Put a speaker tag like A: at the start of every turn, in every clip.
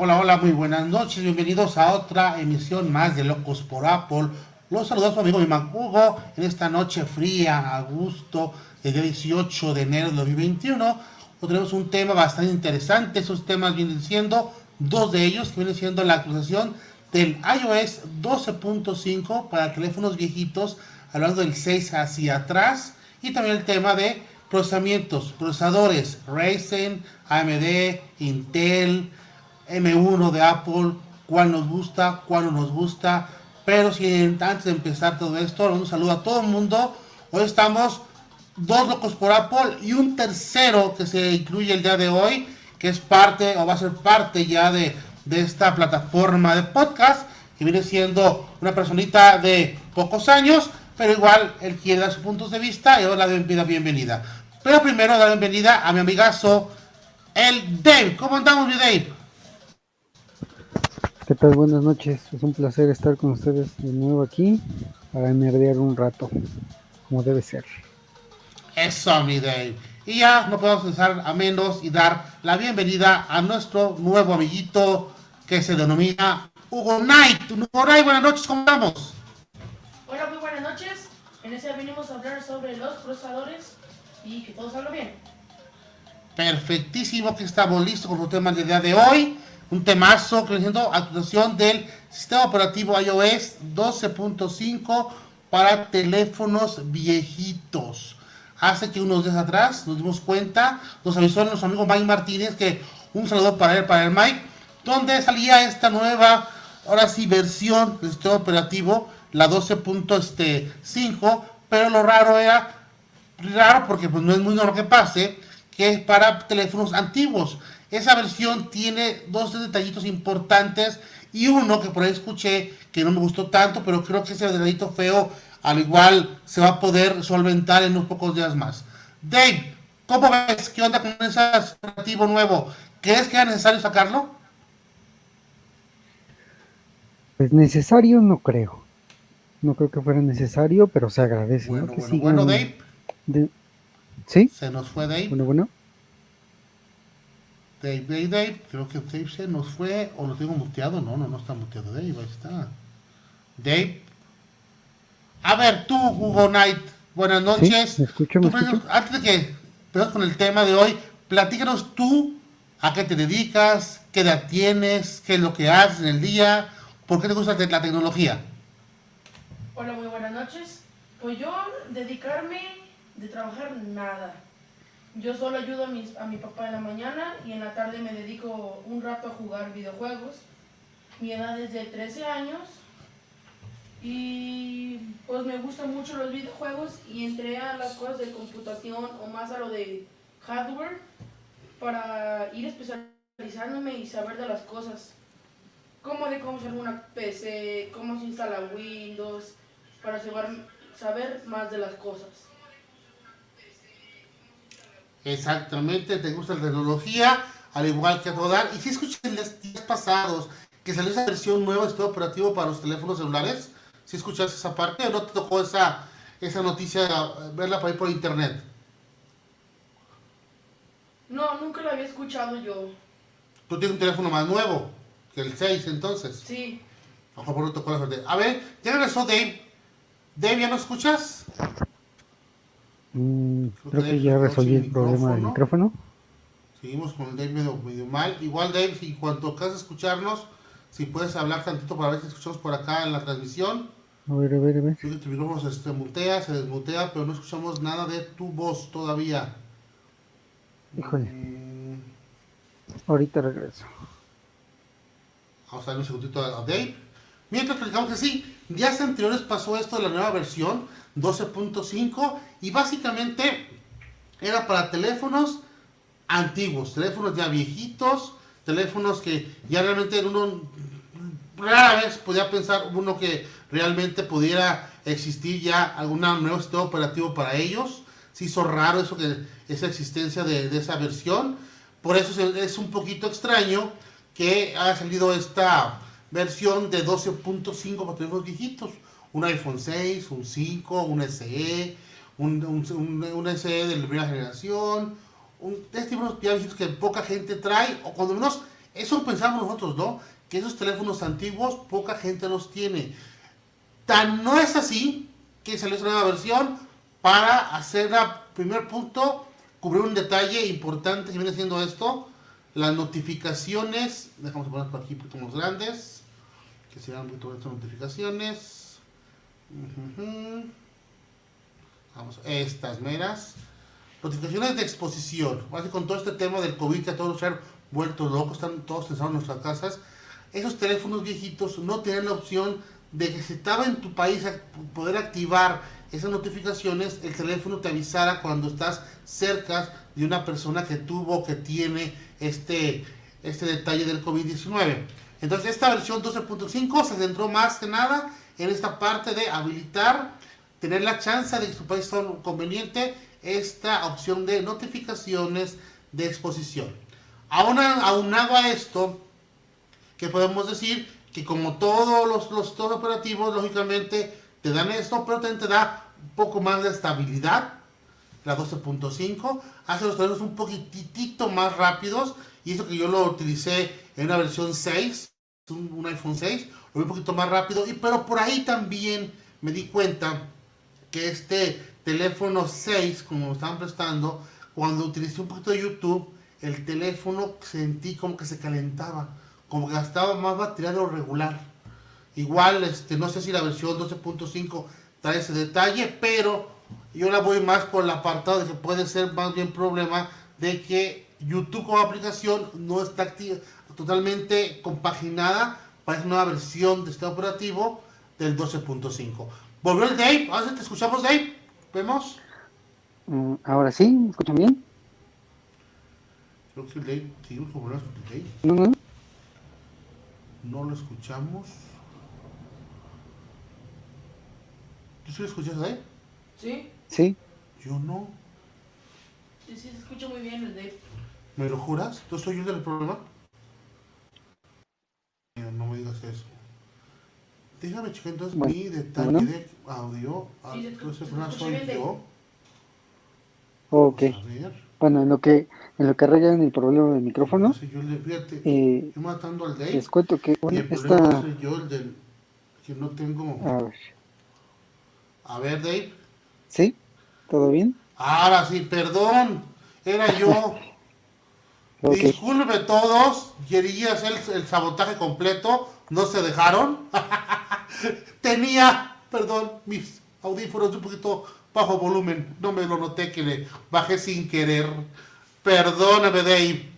A: Hola, hola, muy buenas noches. Bienvenidos a otra emisión más de Locos por Apple. Los saludos a su amigo mi Hugo en esta noche fría, a gusto, el día 18 de enero de 2021. Hoy tenemos un tema bastante interesante. Esos temas vienen siendo dos de ellos, que vienen siendo la actualización del iOS 12.5 para teléfonos viejitos, hablando del 6 hacia atrás, y también el tema de procesamientos, procesadores, Ryzen, AMD, Intel, M1 de Apple, cuál nos gusta, cuál no nos gusta. Pero si antes de empezar todo esto, un saludo a todo el mundo. Hoy estamos dos locos por Apple y un tercero que se incluye el día de hoy, que es parte o va a ser parte ya de, de esta plataforma de podcast, que viene siendo una personita de pocos años, pero igual él quiere dar sus puntos de vista y ahora la bienvenida, bienvenida. Pero primero la bienvenida a mi amigazo, el Dave. ¿Cómo andamos, mi Dave?
B: ¿Qué tal? Buenas noches. Es un placer estar con ustedes de nuevo aquí para nerdear un rato, como debe ser.
A: Eso, mi Dave. Y ya no podemos pensar a menos y dar la bienvenida a nuestro nuevo amiguito que se denomina Hugo Knight. Hugo Knight, buenas noches, ¿cómo estamos?
C: Hola, muy buenas noches. En este venimos a hablar sobre los procesadores y que todo salga bien.
A: Perfectísimo que estamos listos con los temas del día de hoy un temazo creciendo actuación del sistema operativo iOS 12.5 para teléfonos viejitos. Hace que unos días atrás nos dimos cuenta, nos avisó nuestro amigo Mike Martínez que un saludo para él, para el Mike, donde salía esta nueva, ahora sí, versión del sistema operativo, la 12.5, pero lo raro era, raro porque pues no es muy normal que pase, que es para teléfonos antiguos. Esa versión tiene dos detallitos importantes y uno que por ahí escuché que no me gustó tanto, pero creo que ese detallito feo al igual se va a poder solventar en unos pocos días más. Dave, ¿cómo ves? ¿Qué onda con ese operativo nuevo? ¿Crees que era necesario sacarlo?
B: Pues necesario no creo. No creo que fuera necesario, pero se agradece.
A: Bueno,
B: ¿no?
A: bueno, bueno, Dave.
B: ¿Sí?
A: Se nos fue Dave.
B: Bueno, bueno.
A: Dave, Dave, Dave, creo que Dave se nos fue, o lo tengo muteado, no, no, no está muteado Dave, ahí está. Dave. A ver, tú, Hugo Knight, buenas noches.
B: ¿me escucho, me escucho?
A: Antes de que empezamos con el tema de hoy, platícanos tú a qué te dedicas, qué edad tienes, qué es lo que haces en el día, por qué te gusta la tecnología.
C: Hola, muy buenas noches. Pues yo dedicarme de trabajar nada yo solo ayudo a, mis, a mi papá en la mañana y en la tarde me dedico un rato a jugar videojuegos. Mi edad es de 13 años y pues me gustan mucho los videojuegos y entré a las cosas de computación o más a lo de hardware para ir especializándome y saber de las cosas. Como de cómo una PC, cómo se instala Windows, para saber más de las cosas.
A: Exactamente, te gusta la tecnología, al igual que a todo dar. Y si escuché en los días pasados que salió esa versión nueva de sistema operativo para los teléfonos celulares, si escuchaste esa parte o no te tocó esa, esa noticia, verla por ahí por internet.
C: No, nunca la había escuchado yo.
A: Tú tienes un teléfono más nuevo que el 6 entonces.
C: Sí.
A: A no tocó la suerte. A ver, ya regresó Dave. Dave, ¿ya no escuchas?
B: Mm, creo que ya resolví el problema del micrófono.
A: Seguimos con el Dave medio, mal. Igual, Dave, si cuando acabas escucharnos, si puedes hablar tantito para ver si escuchamos por acá en la transmisión.
B: A ver, a ver, a ver.
A: Sí, tu micrófono se mutea, se desmutea, pero no escuchamos nada de tu voz todavía.
B: Híjole. Mm. Ahorita regreso.
A: Vamos a darle un segundito a Dave. Mientras platicamos que sí, días anteriores pasó esto de la nueva versión 12.5 y básicamente era para teléfonos antiguos, teléfonos ya viejitos, teléfonos que ya realmente uno rara vez podía pensar uno que realmente pudiera existir ya algún nuevo sistema operativo para ellos. Se hizo raro eso que esa existencia de, de esa versión. Por eso es un poquito extraño que haya salido esta versión de 12.5 para teléfonos viejitos un iPhone 6, un 5, un SE, un, un, SE de la primera generación, un, este tipo de que poca gente trae, o cuando menos Eso pensamos nosotros, ¿no? Que esos teléfonos antiguos poca gente los tiene. Tan no es así que salió esa nueva versión para hacer el primer punto, cubrir un detalle importante que viene siendo esto, las notificaciones, dejamos poner por aquí un poquito más grandes, que se vean un poquito estas notificaciones. Vamos, estas meras. Notificaciones de exposición. Así con todo este tema del COVID que a todos nos han vuelto locos, están todos encerrados en nuestras casas. Esos teléfonos viejitos no tenían la opción de que si estaba en tu país poder activar esas notificaciones, el teléfono te avisara cuando estás cerca de una persona que tuvo, que tiene este, este detalle del COVID-19. Entonces esta versión 12.5 se centró más que nada en esta parte de habilitar, tener la chance de que su país sea conveniente esta opción de notificaciones de exposición. Auna- aunado a esto, que podemos decir que como todos los, los sistemas operativos, lógicamente te dan esto, pero también te da un poco más de estabilidad, la 12.5, hace los teléfonos un poquitito más rápidos, y eso que yo lo utilicé en una versión 6, un, iPhone 6, lo vi un poquito más rápido, y pero por ahí también me di cuenta que este teléfono 6, como me estaban prestando, cuando utilicé un poquito de YouTube, el teléfono sentí como que se calentaba, como que gastaba más batería de lo regular. Igual, este, no sé si la versión 12.5 trae ese detalle, pero yo la voy más por el apartado de que puede ser más bien problema de que YouTube como aplicación no está activa, totalmente compaginada para esa nueva versión de sistema operativo del 12.5. Volvió el Dave, ahora sí te escuchamos Dave, vemos.
B: Mm, Ahora sí, ¿me escuchan bien?
A: Creo que el Dave, seguimos con problemas con el Dave,
B: No, no.
A: no lo escuchamos. ¿Tú sí lo escuchas Dave?
C: ¿Sí?
B: Sí,
A: Yo no.
C: Sí, sí, se escucha muy bien el Dave.
A: ¿Me lo juras? ¿Tú soy yo el problema? No me digas eso. Déjame checar entonces
B: Bueno,
A: mi detalle
B: bueno.
A: de audio. Ah, Entonces, problema
C: escucha
A: soy yo.
B: ok.
A: Vamos a ver.
B: Bueno, en lo que en lo que arreglan el problema del micrófono,
A: Entonces, yo le, fíjate,
B: eh,
A: yo matando al Dave.
B: les cuento que
A: Y
B: bueno,
A: el problema
B: esta...
A: soy yo, el del. Que no tengo.
B: A ver,
A: A ver, Dave.
B: ¿sí? ¿Todo bien?
A: Ahora sí, perdón. Era yo. Disculpe todos, quería hacer el, el sabotaje completo, no se dejaron. Tenía, perdón, mis audífonos un poquito bajo volumen, no me lo noté que le bajé sin querer. Perdóname, Dave.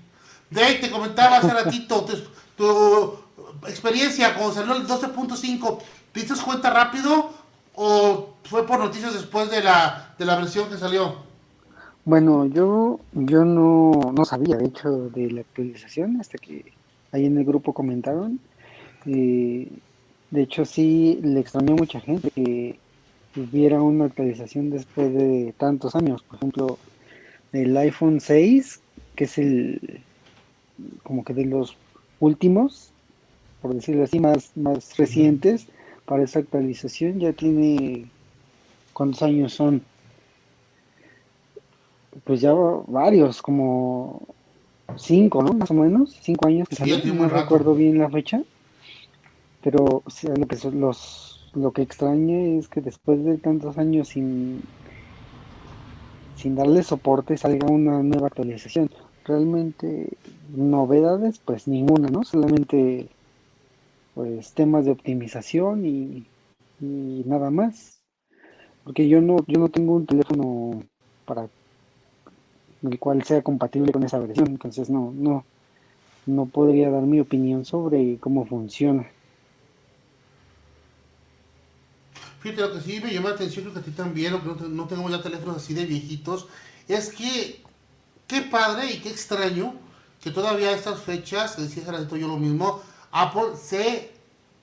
A: Dave, te comentaba hace ratito tu, tu experiencia cuando salió el 12.5. ¿Te diste cuenta rápido o fue por noticias después de la, de la versión que salió?
B: Bueno, yo, yo no, no sabía, de hecho, de la actualización hasta que ahí en el grupo comentaron. Eh, de hecho, sí le extrañó a mucha gente que hubiera una actualización después de tantos años. Por ejemplo, el iPhone 6, que es el como que de los últimos, por decirlo así, más, más recientes para esa actualización, ya tiene ¿cuántos años son? Pues ya varios, como cinco, ¿no? Más o menos, cinco años que
A: Sí,
B: salió, no
A: rato.
B: recuerdo bien la fecha, pero o sea, lo que son los, lo que extraña es que después de tantos años sin, sin darle soporte salga una nueva actualización. Realmente novedades, pues ninguna, ¿no? Solamente pues temas de optimización y, y nada más. Porque yo no, yo no tengo un teléfono para el cual sea compatible con esa versión, entonces no, no, no podría dar mi opinión sobre cómo funciona.
A: Fíjate, lo que sí me llama la atención, creo que a ti también, aunque no, te- no tengamos ya teléfonos así de viejitos, es que qué padre y qué extraño que todavía a estas fechas, decía hace ratito yo lo mismo, Apple se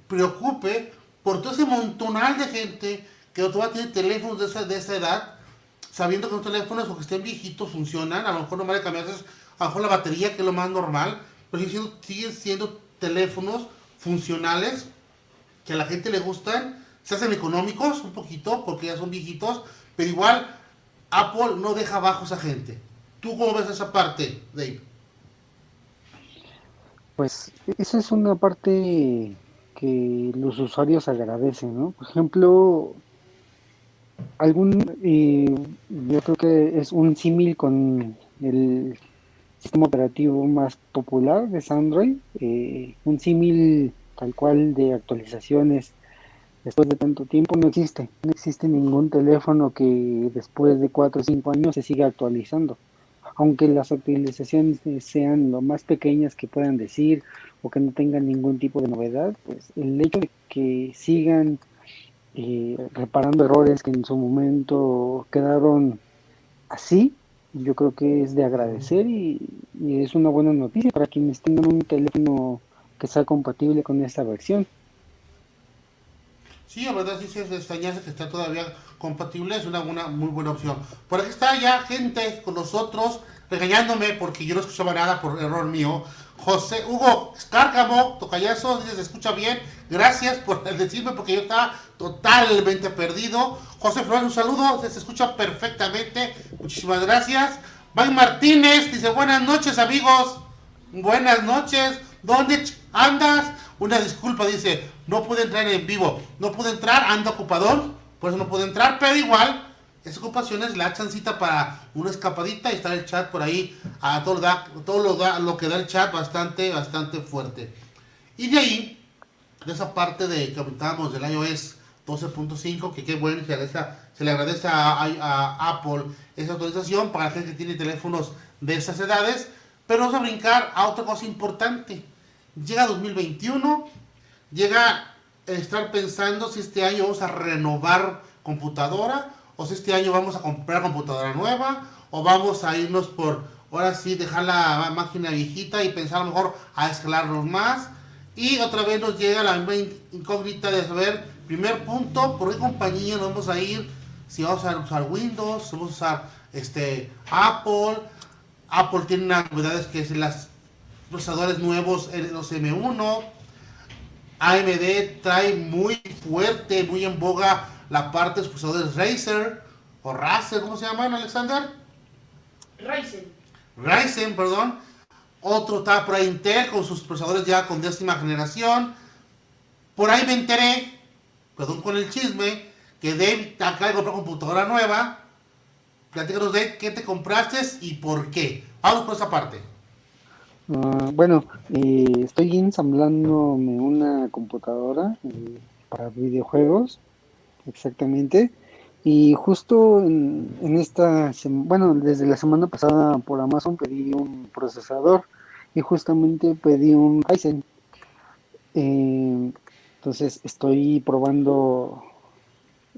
A: preocupe por todo ese montonal de gente que todavía tiene teléfonos de esa, de esa edad, sabiendo que los teléfonos, aunque estén viejitos, funcionan, a lo mejor no van a cambiarse, a lo mejor la batería, que es lo más normal, pero siguen siendo, siguen siendo teléfonos funcionales que a la gente le gustan, se hacen económicos un poquito porque ya son viejitos, pero igual Apple no deja abajo esa gente. ¿Tú cómo ves esa parte, Dave?
B: Pues esa es una parte que los usuarios agradecen, ¿no? Por ejemplo, algún, y yo creo que es un símil con el sistema operativo más popular de Android, eh, un símil tal cual de actualizaciones después de tanto tiempo no existe, no existe ningún teléfono que después de 4 o 5 años se siga actualizando, aunque las actualizaciones sean lo más pequeñas que puedan decir o que no tengan ningún tipo de novedad, pues el hecho de que sigan eh, reparando errores que en su momento quedaron así, yo creo que es de agradecer y, es una buena noticia para quienes tengan un teléfono que sea compatible con esta versión.
A: Sí, la verdad sí, es extrañarse que está todavía compatible, es una, una muy buena opción. Por aquí está ya gente con nosotros regañándome porque yo no escuchaba nada por error mío. José Hugo Escárcamo, tocayazo, dice se escucha bien. Gracias por decirme porque yo estaba totalmente perdido. José Flores, un saludo, se escucha perfectamente. Muchísimas gracias. May Martínez dice buenas noches amigos. Buenas noches. ¿Dónde andas? Una disculpa, dice, no pude entrar en vivo. No pude entrar, ando ocupador. Por eso no pude entrar, pero igual esa ocupación es la chancita para una escapadita y estar el chat por ahí a todo, da, todo lo, da, lo que da el chat bastante, bastante fuerte. Y de ahí, de esa parte de que comentábamos del iOS 12.5, que qué bueno, se, le agradece a, a, Apple esa actualización para la gente que tiene teléfonos de esas edades. Pero vamos a brincar a otra cosa importante. Llega 2021, llega estar pensando si este año vamos a renovar computadora o este año vamos a comprar computadora nueva, o vamos a irnos por, ahora sí, dejar la máquina viejita y pensar mejor a escalarnos más. Y otra vez nos llega la incógnita de saber, primer punto, por qué compañía nos vamos a ir, si vamos a usar Windows, si vamos a usar este, Apple. Apple tiene unas novedades que es los procesadores nuevos, los M1. AMD trae muy fuerte, muy en boga la parte de los procesadores Razer o Razer, ¿cómo se llaman, Alexander?
C: Ryzen.
A: Ryzen, perdón. Otro está por ahí Intel con sus procesadores ya con décima generación. Por ahí me enteré, perdón con el chisme, que Dave acaba de comprar computadora nueva. Platícanos de qué te compraste y por qué. Vamos por esa parte.
B: Ah, bueno, eh, estoy ensamblándome una computadora eh, para videojuegos exactamente. Y justo en, esta, bueno, desde la semana pasada por Amazon pedí un procesador y justamente pedí un Ryzen. Eh, entonces estoy probando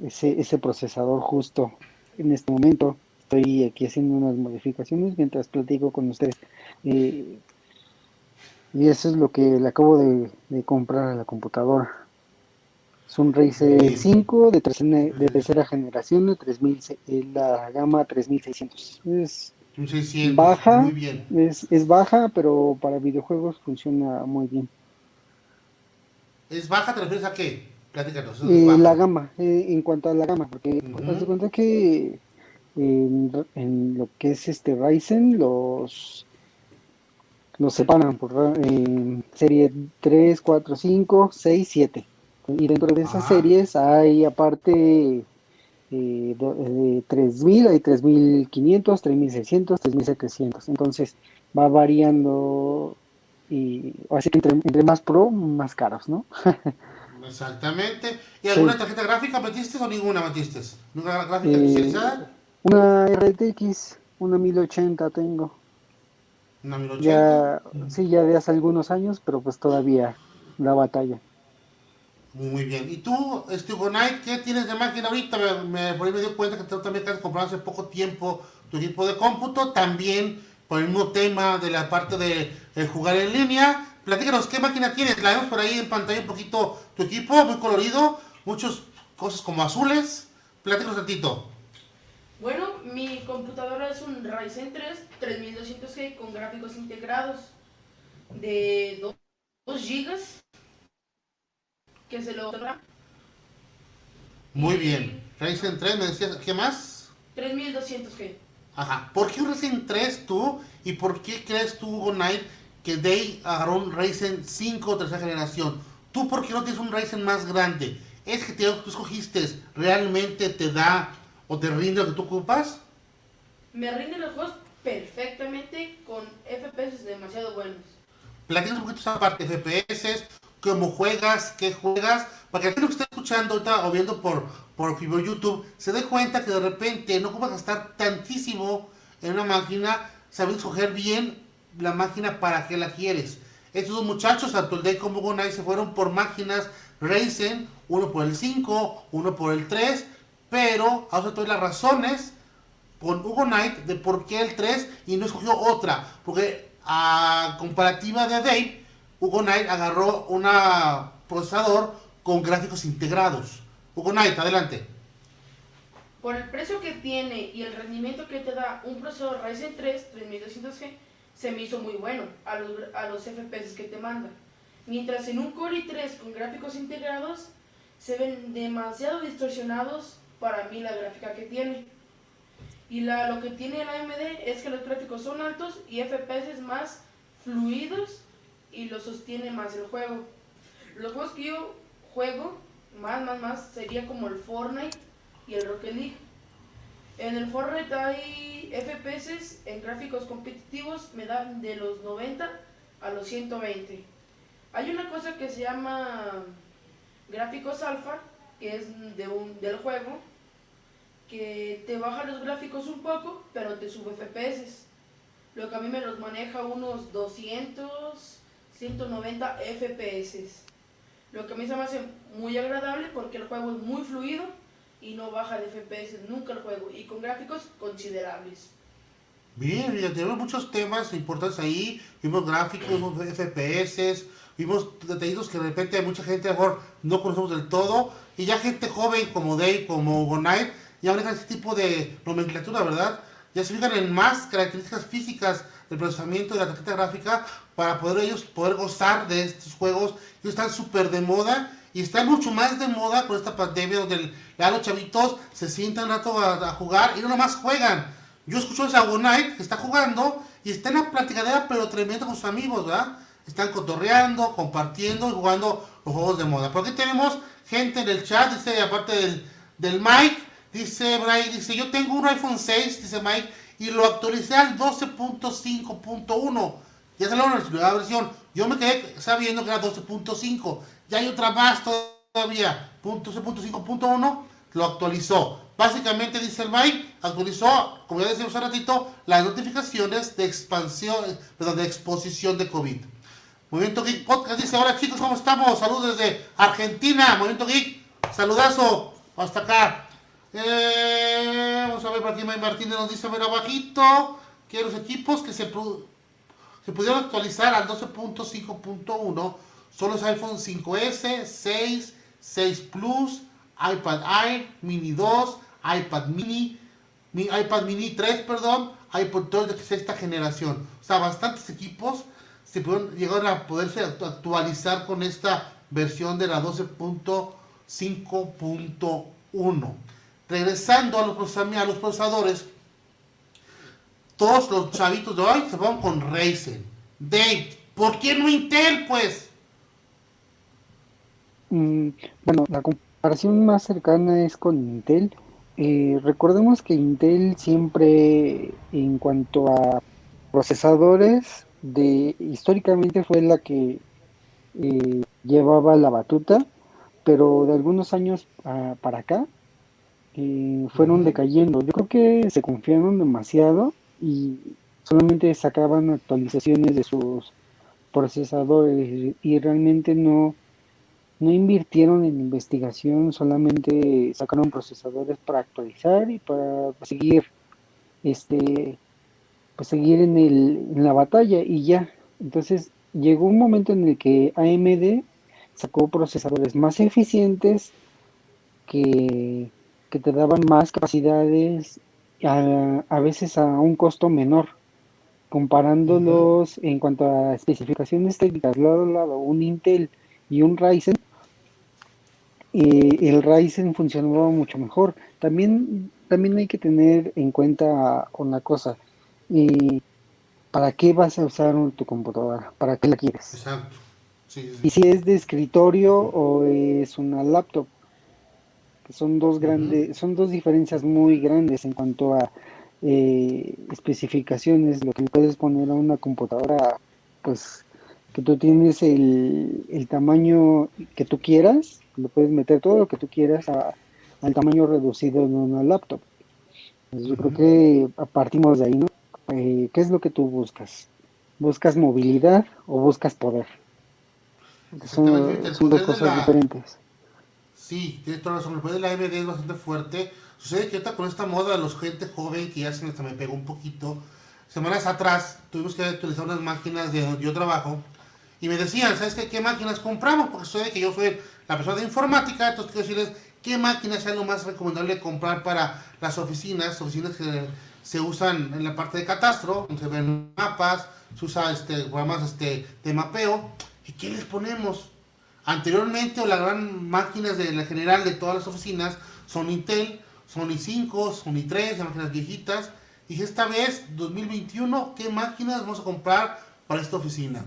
B: ese, ese procesador justo en este momento. Estoy aquí haciendo unas modificaciones mientras platico con ustedes. Eh, y eso es lo que le acabo de, de comprar a la computadora. Es un Razer 5 de, tercera, de tercera generación, de 3000, la gama 3600. Es baja, Es, es baja, pero para videojuegos funciona muy bien.
A: ¿Es baja? ¿Te refieres a qué? Platícanos.
B: Eh, la gama, eh, en cuanto a la gama, porque uh cuenta que en, en, lo que es este Ryzen, los los separan por eh, serie 3, 4, 5, 6, 7. Y dentro de esas series hay aparte eh, 3000, hay 3500, 3600, 3700. Entonces va variando y así que entre, más pro, más caros, ¿no?
A: Exactamente. ¿Y alguna tarjeta gráfica metiste o ninguna metiste? ¿Ninguna gráfica eh, especializada?
B: Una RTX, una 1080 tengo.
A: Una 1080.
B: Ya, sí, ya de hace algunos años, pero pues todavía la batalla.
A: Muy bien. ¿Y tú, este Knight, qué tienes de máquina ahorita? Me, por ahí me dio cuenta que tú también has comprado hace poco tiempo tu equipo de cómputo, también por el mismo tema de la parte de jugar en línea. Platícanos, ¿qué máquina tienes? La vemos por ahí en pantalla un poquito tu equipo, muy colorido, muchas cosas como azules. Platícanos un tantito.
C: Bueno, mi computadora es un Ryzen 3 3200G con gráficos integrados de 2 GB que se lo
A: Muy bien. Ryzen 3, me decías, ¿qué más?
C: 3200G.
A: Ajá. ¿Por qué un Ryzen 3 tú? ¿Y por qué crees tú, Hugo Knight, que Day agarró un Ryzen 5 tercera generación. ¿Tú por qué no tienes un Ryzen más grande? ¿Es que te, tú escogiste realmente te da o te rinde lo que tú ocupas?
C: Me rinden los juegos perfectamente con FPS demasiado buenos.
A: Platícanos un poquito esa parte, FPS, cómo juegas, qué juegas, para que el que está escuchando ahorita o viendo por, por YouTube se dé cuenta que de repente no ocupas gastar tantísimo en una máquina, sabes escoger bien la máquina para que la quieres. Estos dos muchachos, tanto el Day como Gonai, se fueron por máquinas Ryzen, uno por el 5, uno por el 3, pero ahora todas las razones con Hugo Knight de por qué el 3 y no escogió otra, porque a comparativa de Dave, Hugo Knight agarró un procesador con gráficos integrados. Hugo Knight, adelante.
C: Por el precio que tiene y el rendimiento que te da un procesador Ryzen 3 3200G, se me hizo muy bueno a los, a los FPS que te manda. Mientras en un Core i3 con gráficos integrados se ven demasiado distorsionados para mí la gráfica que tiene. Y la, lo que tiene el AMD es que los gráficos son altos y FPS más fluidos y lo sostiene más el juego. Los juegos que yo juego más, más, más sería como el Fortnite y el Rocket League. En el Fortnite hay FPS en gráficos competitivos, me dan de los 90 a los 120. Hay una cosa que se llama gráficos alfa, que es de un, del juego, que te baja los gráficos un poco, pero te sube FPS. Lo que a mí me los maneja unos 200, 190 FPS. Lo que a mí se me hace muy agradable porque el juego es muy fluido y no baja de FPS nunca el juego y con gráficos considerables.
A: Bien, ya tenemos muchos temas importantes ahí, vimos gráficos, vimos FPS, vimos detallitos que de repente mucha gente mejor no conocemos del todo, y ya gente joven como Dave, como Gonai, ya manejan este tipo de nomenclatura, ¿verdad? Ya se fijan en más características físicas del procesamiento de la tarjeta gráfica para poder ellos poder gozar de estos juegos. Ellos están súper de moda y están mucho más de moda con esta pandemia donde ya los chavitos se sientan rato a, jugar y no nomás juegan. Yo escucho a Gonite que está jugando y está en la platicadera pero tremendo con sus amigos, ¿verdad? Están cotorreando, compartiendo y jugando los juegos de moda. Porque tenemos gente en el chat, dice, aparte del, del Mike, Dice Brian, dice, yo tengo un iPhone 6, dice Mike, y lo actualicé al 12.5.1. Ya salió la nueva versión. Yo me quedé sabiendo que era 12.5. Ya hay otra más todavía. 12.5.1 lo actualizó. Básicamente, dice el Mike, actualizó, como ya decía hace ratito, las notificaciones de expansión, perdón, de exposición de COVID. Movimiento Geek Podcast dice, hola chicos, ¿cómo estamos? Saludos desde Argentina. Movimiento Geek, saludazo. Hasta acá. Eh, vamos a ver, aquí Martínez nos dice, ver abajito, que los equipos que se, se pudieron actualizar al 12.5.1 son los iPhone 5S, 6, 6 Plus, iPad Air, Mini 2, iPad Mini, iPad Mini 3, perdón, iPod 2 de sexta generación. O sea, bastantes equipos se pudieron llegar a poderse actualizar con esta versión de la 12.5.1 regresando a los, a los procesadores, todos los chavitos de hoy se van con Ryzen. ¿por qué no Intel, pues?
B: Mm, bueno, la comparación más cercana es con Intel. Eh, recordemos que Intel siempre, en cuanto a procesadores, de históricamente fue la que eh, llevaba la batuta, pero de algunos años ah, para acá fueron decayendo. Yo creo que se confiaron demasiado y solamente sacaban actualizaciones de sus procesadores y realmente no, no invirtieron en investigación, solamente sacaron procesadores para actualizar y para seguir este pues seguir en, el, en la batalla y ya. Entonces llegó un momento en el que AMD sacó procesadores más eficientes que que te daban más capacidades a, veces a un costo menor. Comparándolos en cuanto a especificaciones técnicas, lado a lado, un Intel y un Ryzen, eh, el Ryzen funcionaba mucho mejor. También, también hay que tener en cuenta una cosa. ¿para qué vas a usar tu computadora? ¿Para qué la quieres?
A: Exacto.
B: Y si es de escritorio o es una laptop. Que son dos grandes, son dos diferencias muy grandes en cuanto a eh, especificaciones, lo que puedes poner a una computadora, pues que tú tienes el, el tamaño que tú quieras, le puedes meter todo lo que tú quieras al tamaño reducido en una laptop. yo creo que partimos de ahí, ¿no? Eh, ¿Qué es lo que tú buscas? ¿Buscas movilidad o buscas poder? Son, dos cosas diferentes.
A: Sí, tienes toda la razón. El de la AMD es bastante fuerte. Sucede que ahorita con esta moda de los gente joven, que ya se me, pegó un poquito, semanas atrás tuvimos que utilizar unas máquinas de donde yo trabajo y me decían, ¿sabes qué, qué máquinas compramos? Porque sucede que yo soy la persona de informática, entonces quiero decirles qué máquinas es lo más recomendable comprar para las oficinas, oficinas que se usan en la parte de catastro, donde se ven mapas, se usa este, programas este, de mapeo. ¿Y qué les ponemos? Anteriormente, o las gran máquinas de la general de todas las oficinas son Intel, son i5, son i3, máquinas viejitas. Y esta vez, 2021, ¿qué máquinas vamos a comprar para esta oficina?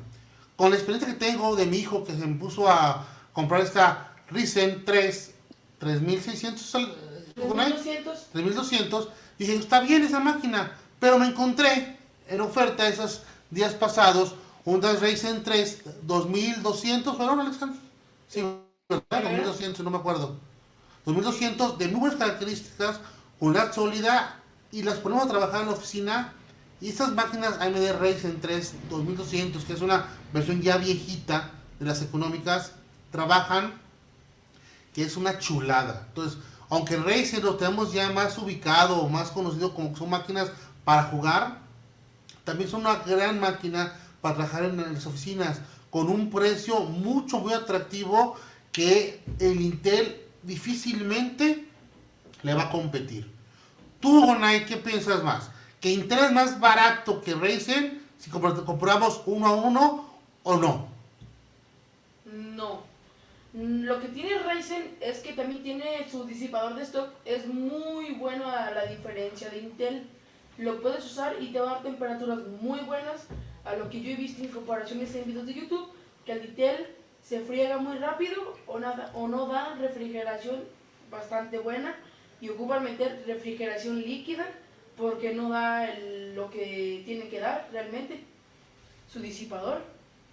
A: Con la experiencia que tengo de mi hijo que se me puso a comprar esta Ryzen 3 3600 3200 3200 dije está bien esa máquina pero me encontré en oferta esos días pasados una Ryzen 3 2200 ¿fueron Alexander? Sí, 2200 no me acuerdo 2200 de buenas características unidad sólida y las ponemos a trabajar en la oficina y estas máquinas AMD Ryzen 3 2200 que es una versión ya viejita de las económicas trabajan que es una chulada. Entonces, aunque Razer lo tenemos ya más ubicado más conocido como que son máquinas para jugar, también son una gran máquina para trabajar en las oficinas con un precio mucho muy atractivo que el Intel difícilmente le va a competir. Tú, Gonay, ¿qué piensas más? ¿Que Intel es más barato que Razer si compramos uno a uno o no?
C: No. Lo que tiene Ryzen es que también tiene su disipador de stock, es muy bueno a la diferencia de Intel. Lo puedes usar y te va a dar temperaturas muy buenas a lo que yo he visto en comparaciones en videos de YouTube, que el Intel se friega muy rápido o, nada, o no da refrigeración bastante buena y ocupa meter refrigeración líquida porque no da lo que tiene que dar realmente su disipador.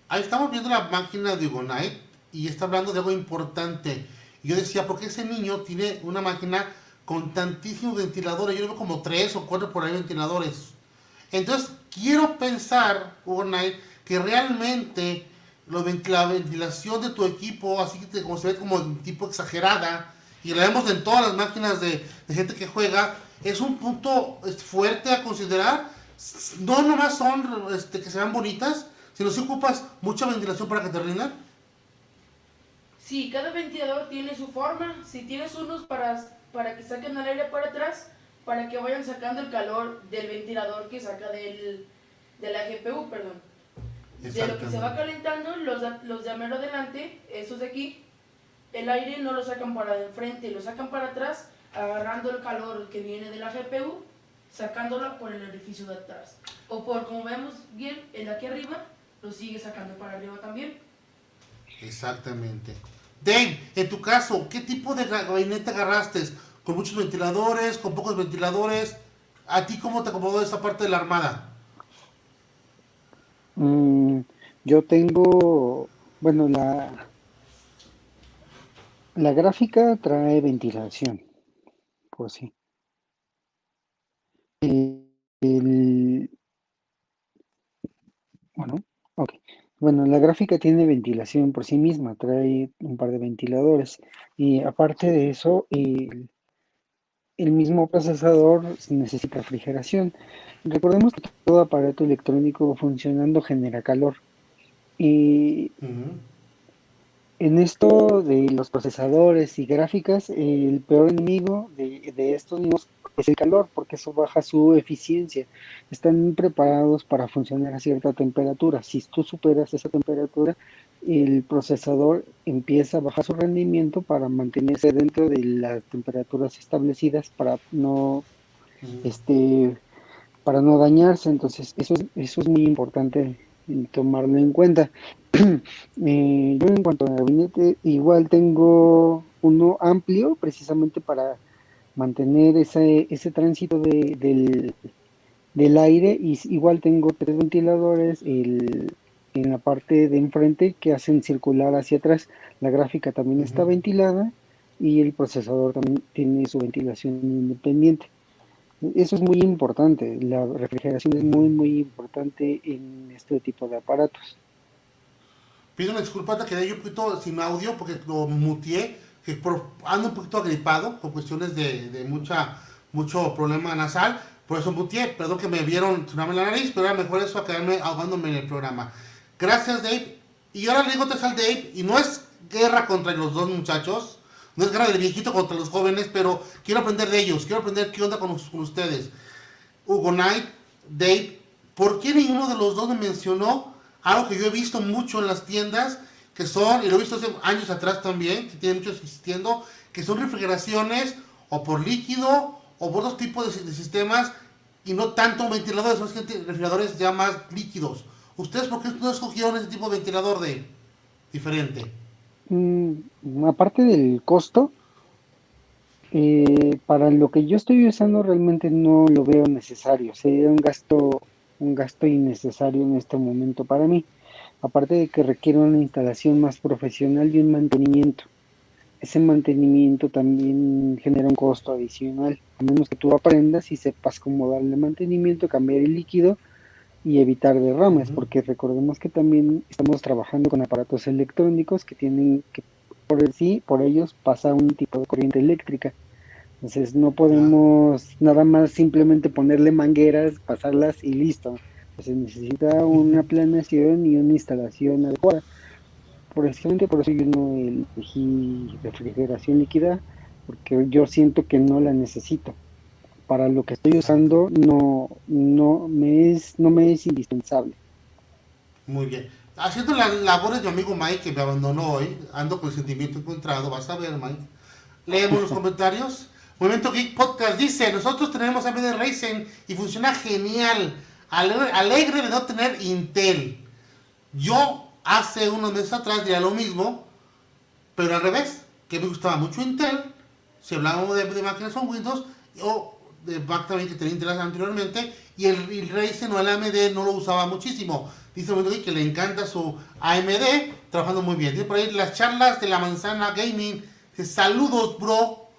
A: Ahí estamos viendo la máquina de Igonite y está hablando de algo importante. Yo decía, ¿por qué ese niño tiene una máquina con tantísimos ventiladores? Yo veo como tres o cuatro por ahí ventiladores. Entonces, quiero pensar, Knight, que realmente la ventilación de tu equipo, así que como se ve como tipo exagerada, y la vemos en todas las máquinas de, gente que juega, es un punto fuerte a considerar. No nomás son este, que se vean bonitas, sino si ocupas mucha ventilación para que te rindan.
C: Sí, cada ventilador tiene su forma. Si tienes unos para, para que saquen el aire para atrás, para que vayan sacando el calor del ventilador que saca del, de la GPU, perdón. De lo que se va calentando, los, los de mero adelante, estos de aquí, el aire no lo sacan para de enfrente, lo sacan para atrás, agarrando el calor que viene de la GPU, sacándolo por el orificio de atrás. O por, como vemos bien, el de aquí arriba, lo sigue sacando para arriba también.
A: Exactamente. Dave, en tu caso, ¿qué tipo de gabinete agarraste? ¿Con muchos ventiladores? ¿Con pocos ventiladores? ¿A ti cómo te acomodó esa parte de la armada?
B: Mm, yo tengo, bueno, la, la gráfica trae ventilación, por sí. el, bueno, ok. Bueno, la gráfica tiene ventilación por sí misma, trae un par de ventiladores y aparte de eso, el, mismo procesador necesita refrigeración. Recordemos que todo aparato electrónico funcionando genera calor y en esto de los procesadores y gráficas, el peor enemigo de, de estos mismos es el calor, porque eso baja su eficiencia. Están preparados para funcionar a cierta temperatura. Si tú superas esa temperatura, el procesador empieza a bajar su rendimiento para mantenerse dentro de las temperaturas establecidas para no este para no dañarse. Entonces, eso es, eso es muy importante tomarlo en cuenta. Eh, yo en cuanto a gabinete, igual tengo uno amplio precisamente para mantener ese, ese tránsito de, del, del aire y igual tengo tres ventiladores el, en la parte de enfrente que hacen circular hacia atrás. La gráfica también está ventilada y el procesador también tiene su ventilación independiente. Eso es muy importante, la refrigeración es muy muy importante en este tipo de aparatos.
A: Pido una disculpa, quedé yo un poquito sin audio porque lo muteé, que por, ando un poquito agripado por cuestiones de, de mucha, mucho problema nasal, por eso muteé, perdón que me vieron sonarme la nariz, pero era mejor eso a quedarme ahogándome en el programa. Gracias Dave, y ahora le digo al Dave, y no es guerra contra los dos muchachos, no es guerra del viejito contra los jóvenes, pero quiero aprender de ellos, quiero aprender qué onda con, ustedes. Hugo Knight, Dave, ¿por qué ninguno de los dos me mencionó algo que yo he visto mucho en las tiendas, que son, y lo he visto hace años atrás también, que tienen muchos existiendo, que son refrigeraciones o por líquido o por otros tipos de, sistemas y no tanto ventiladores, son refrigeradores ya más líquidos. ¿Ustedes por qué no escogieron ese tipo de ventilador de diferente?
B: Mm, aparte del costo, eh, para lo que yo estoy usando realmente no lo veo necesario. Sería un gasto, un gasto innecesario en este momento para mí. Aparte de que requiere una instalación más profesional y un mantenimiento. Ese mantenimiento también genera un costo adicional. A menos que tú aprendas y sepas cómo darle mantenimiento, cambiar el líquido y evitar derrames, porque recordemos que también estamos trabajando con aparatos electrónicos que tienen que por sí, por ellos pasa un tipo de corriente eléctrica. Entonces no podemos nada más simplemente ponerle mangueras, pasarlas y listo. Se necesita una planeación y una instalación adecuada. Precisamente por eso yo no elegí refrigeración líquida, porque yo siento que no la necesito para lo que estoy usando no, no, me, es, no me es indispensable.
A: Muy bien. Haciendo las labores de mi amigo Mike, que me abandonó hoy, ando con el sentimiento encontrado, vas a ver, Mike. Leemos los comentarios. Movimiento Geek Podcast dice, nosotros tenemos AMD Ryzen y funciona genial. Alegre, de no tener Intel. Yo hace unos meses atrás diría lo mismo, pero al revés, que me gustaba mucho Intel. Si hablábamos de, de máquinas con Windows, o de también que tenía Intel anteriormente y el, el, Ryzen o el AMD no lo usaba muchísimo. Dice que le encanta su AMD, trabajando muy bien. Dice por ahí las charlas de la manzana gaming. Saludos, bro.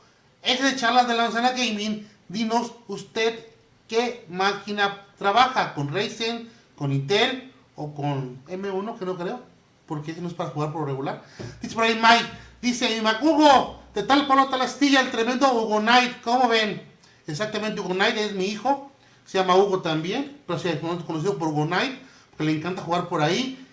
A: Es de charlas de la manzana gaming. Dinos usted qué máquina trabaja, con Ryzen, con Intel o con M1, que no creo, porque no es para jugar por regular. Dice por ahí Mike, dice Mac Hugo, de tal palo tal astilla, el tremendo Hugo Knight, ¿cómo ven? Exactamente, Knight es mi hijo. Se llama Hugo también, pero se conocido por Hugo Knight, que le encanta jugar por ahí.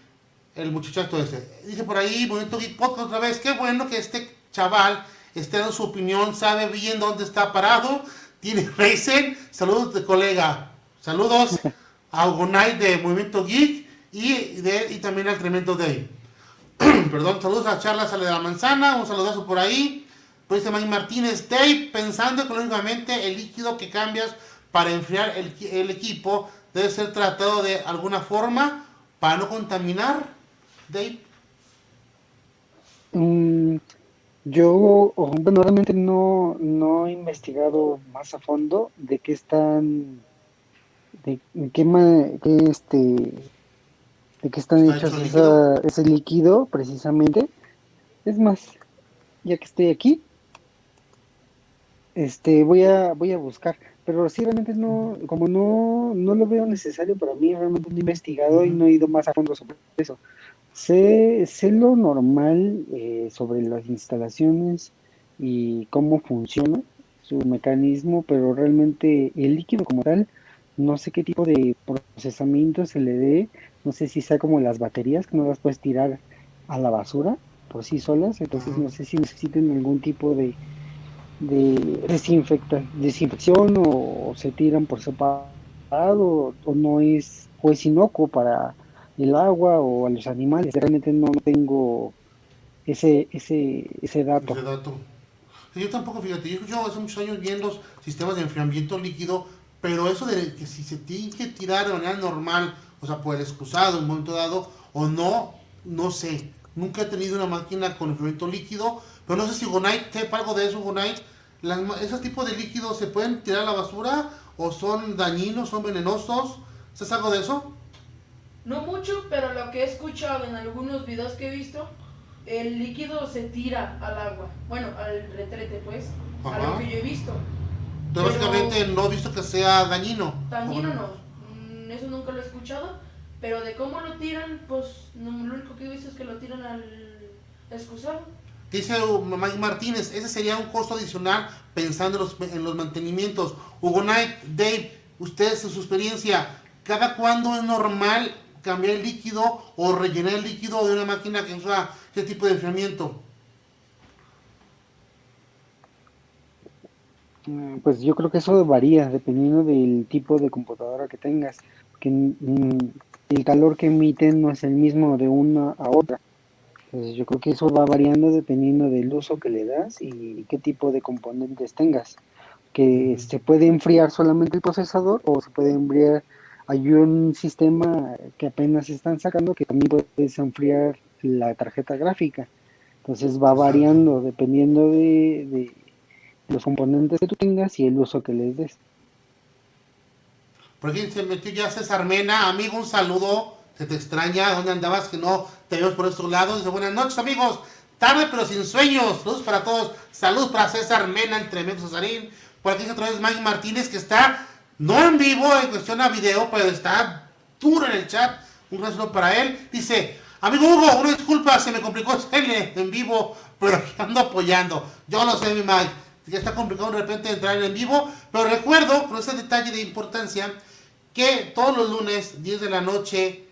A: El muchacho ese. Dice por ahí, Bonito Geek Podcast otra vez. Qué bueno que este chaval esté dando su opinión, sabe bien dónde está parado. Tiene Racing. Saludos colega. Saludos a Knight de Movimiento Geek y, de, y también al Tremendo Day. Perdón, saludos a Charla Sale de la Manzana. Un saludazo por ahí. Pues dice Mike Martínez, Dave, pensando económicamente, el líquido que cambias para enfriar el, equipo debe ser tratado de alguna forma para no contaminar, Dave.
B: Mm, yo, bueno, realmente no, no he investigado más a fondo de qué están, de qué, qué este, de qué están hechos ese líquido precisamente. Es más, ya que estoy aquí, este, voy a, voy a buscar, pero sí realmente no, como no, no lo veo necesario para mí, realmente no he investigado y no he ido más a fondo sobre eso. Sé, sé lo normal eh, sobre las instalaciones y cómo funciona su mecanismo, pero realmente el líquido como tal, no sé qué tipo de procesamiento se le dé, no sé si sea como las baterías que no las puedes tirar a la basura por sí solas, entonces no sé si necesiten algún tipo de de desinfecta, desinfección o, se tiran por separado o, no es o inocuo para el agua o a los animales. Realmente no tengo ese ese ese dato.
A: Yo tampoco, fíjate, yo, hace muchos años viendo sistemas de enfriamiento líquido, pero eso de que si se tiene que tirar de manera normal, o sea, por el excusado en un momento dado, o no, no sé. Nunca he tenido una máquina con enfriamiento líquido, pero no sé si Gonite, sepa algo de eso, Gonite. Las, ¿Esos tipos de líquidos se pueden tirar a la basura o son dañinos, son venenosos? ¿Sabes algo de eso?
C: No mucho, pero lo que he escuchado en algunos videos que he visto, el líquido se tira al agua. Bueno, al retrete, pues. A lo que yo he visto. Pero-
A: básicamente no he visto que sea dañino.
C: Dañino no. Mm, Eso nunca lo he escuchado. Pero de cómo lo tiran, pues no, lo único que he visto es que lo tiran al excusado.
A: Dice Mike Martínez, ese sería un costo adicional pensando en los, en los mantenimientos. Hugo Knight, Dave, ustedes en su experiencia, ¿cada cuándo es normal cambiar el líquido o rellenar el líquido de una máquina que usa ese tipo de enfriamiento?
B: Mm, Pues yo creo que eso varía dependiendo del tipo de computadora que tengas, que mm, el calor que emiten no es el mismo de una a otra. Entonces yo creo que eso va variando dependiendo del uso que le das y qué tipo de componentes tengas. Que se puede enfriar solamente el procesador o se puede enfriar. Hay un sistema que apenas están sacando que también puedes enfriar la tarjeta gráfica. Entonces va variando dependiendo de, de los componentes que tú tengas y el uso que les des.
A: Por aquí se metió ya César Mena, amigo, un saludo, se te extraña, ¿dónde andabas que no te vemos por estos lados? Dice, buenas noches amigos, tarde pero sin sueños, luz para todos, salud para César Mena, el tremendo Cesarín, por aquí otra vez Mike Martínez que está, no en vivo, en cuestión a video, pero está duro en el chat, un saludo para él, dice, amigo Hugo, una disculpa, se me complicó hacerle en vivo, pero ando apoyando, yo lo sé mi Mike, ya está complicado de repente entrar en vivo, pero recuerdo, con ese detalle de importancia, que todos los lunes, 10 de la noche,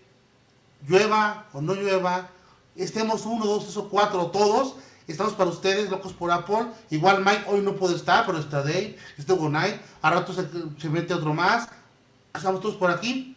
A: llueva o no llueva, estemos uno, dos, o cuatro, todos, estamos para ustedes, locos por Apple. Igual Mike hoy no puede estar, pero está Dave, está Knight, a rato se, mete otro más. Estamos todos por aquí.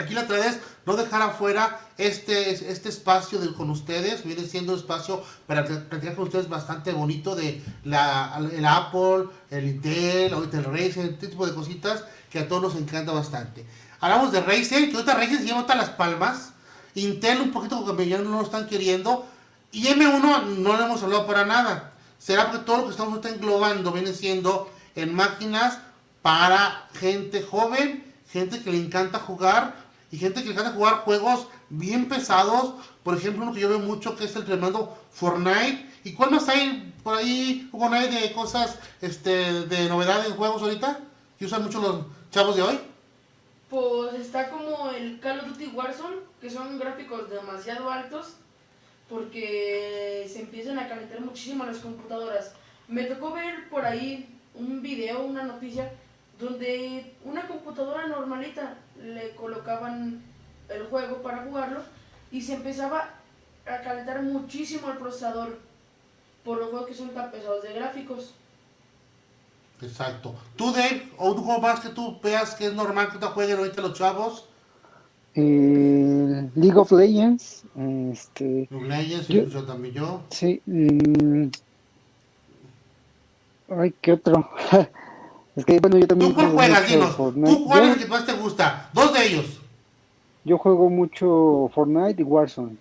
A: Aquí la otra vez no dejar afuera este, este espacio de- con ustedes, viene siendo un espacio para pl- platicar con ustedes bastante bonito de la, el Apple, el Intel, ahorita el Razer, este tipo de cositas que a todos nos encanta bastante. Hablamos de Razer, que ahorita Razer se lleva todas las palmas, Intel un poquito como que ya no lo están queriendo, y M1 no le hemos hablado para nada. Será porque todo lo que estamos englobando viene siendo en máquinas para gente joven, gente que le encanta jugar y gente que le encanta jugar juegos bien pesados. Por ejemplo, uno que yo veo mucho que es el tremendo Fortnite. ¿Y cuál más hay por ahí, Hugo de cosas este, de novedad en juegos ahorita? Que usan mucho los chavos de hoy.
C: Pues está como el Call of Duty Warzone, que son gráficos demasiado altos, porque se empiezan a calentar muchísimo las computadoras. Me tocó ver por ahí un video, una noticia, donde una computadora normalita le colocaban el juego para jugarlo y se empezaba a calentar muchísimo el procesador por los juegos que son tan pesados de gráficos.
A: Exacto. Tú, Dave, o un juego más que tú veas que es normal que te jueguen ahorita los chavos.
B: Eh, League of Legends, este,
A: Los Legends,
B: Yo-
A: yo también yo.
B: sí. mm, ay, ¿qué otro? es que, bueno, yo también
A: ¿Tú cuál
B: juego
A: juegas?
B: mucho
A: Dinos.
B: Fortnite.
A: ¿Tú cuál es el que más te gusta? Dos de ellos.
B: Yo juego mucho Fortnite y Warzone.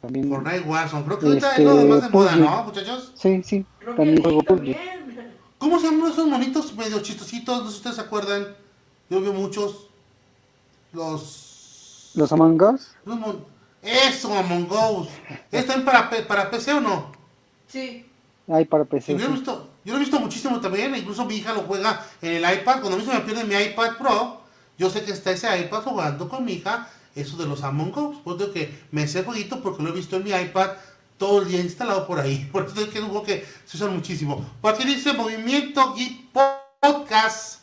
B: También.
A: Fortnite Warzone. Creo que
B: Este,
A: ahorita es lo de más de moda. ¿no, muchachos?
B: Sí, sí.
C: Rocket
B: También
C: League
B: juego PUBG.
A: ¿Cómo se llaman esos monitos medio chistositos? No sé si ustedes se acuerdan. Yo veo muchos. Los.
B: Los Among Us.
A: los mon- Eso, Among Us. ¿Están para, para PC o no?
C: Sí,
B: Hay para PC.
A: yo, lo he visto, yo lo he visto muchísimo también. Incluso mi hija lo juega en el iPad. Cuando a mí se me pierde mi iPad Pro, yo sé que está ese iPad jugando con mi hija. Eso de los Among Us. Pues digo que me sé el jueguito porque lo he visto en mi iPad todo el día instalado por ahí. Por eso es que es un juego que se usa muchísimo. Por dice Movimiento Geek Podcast.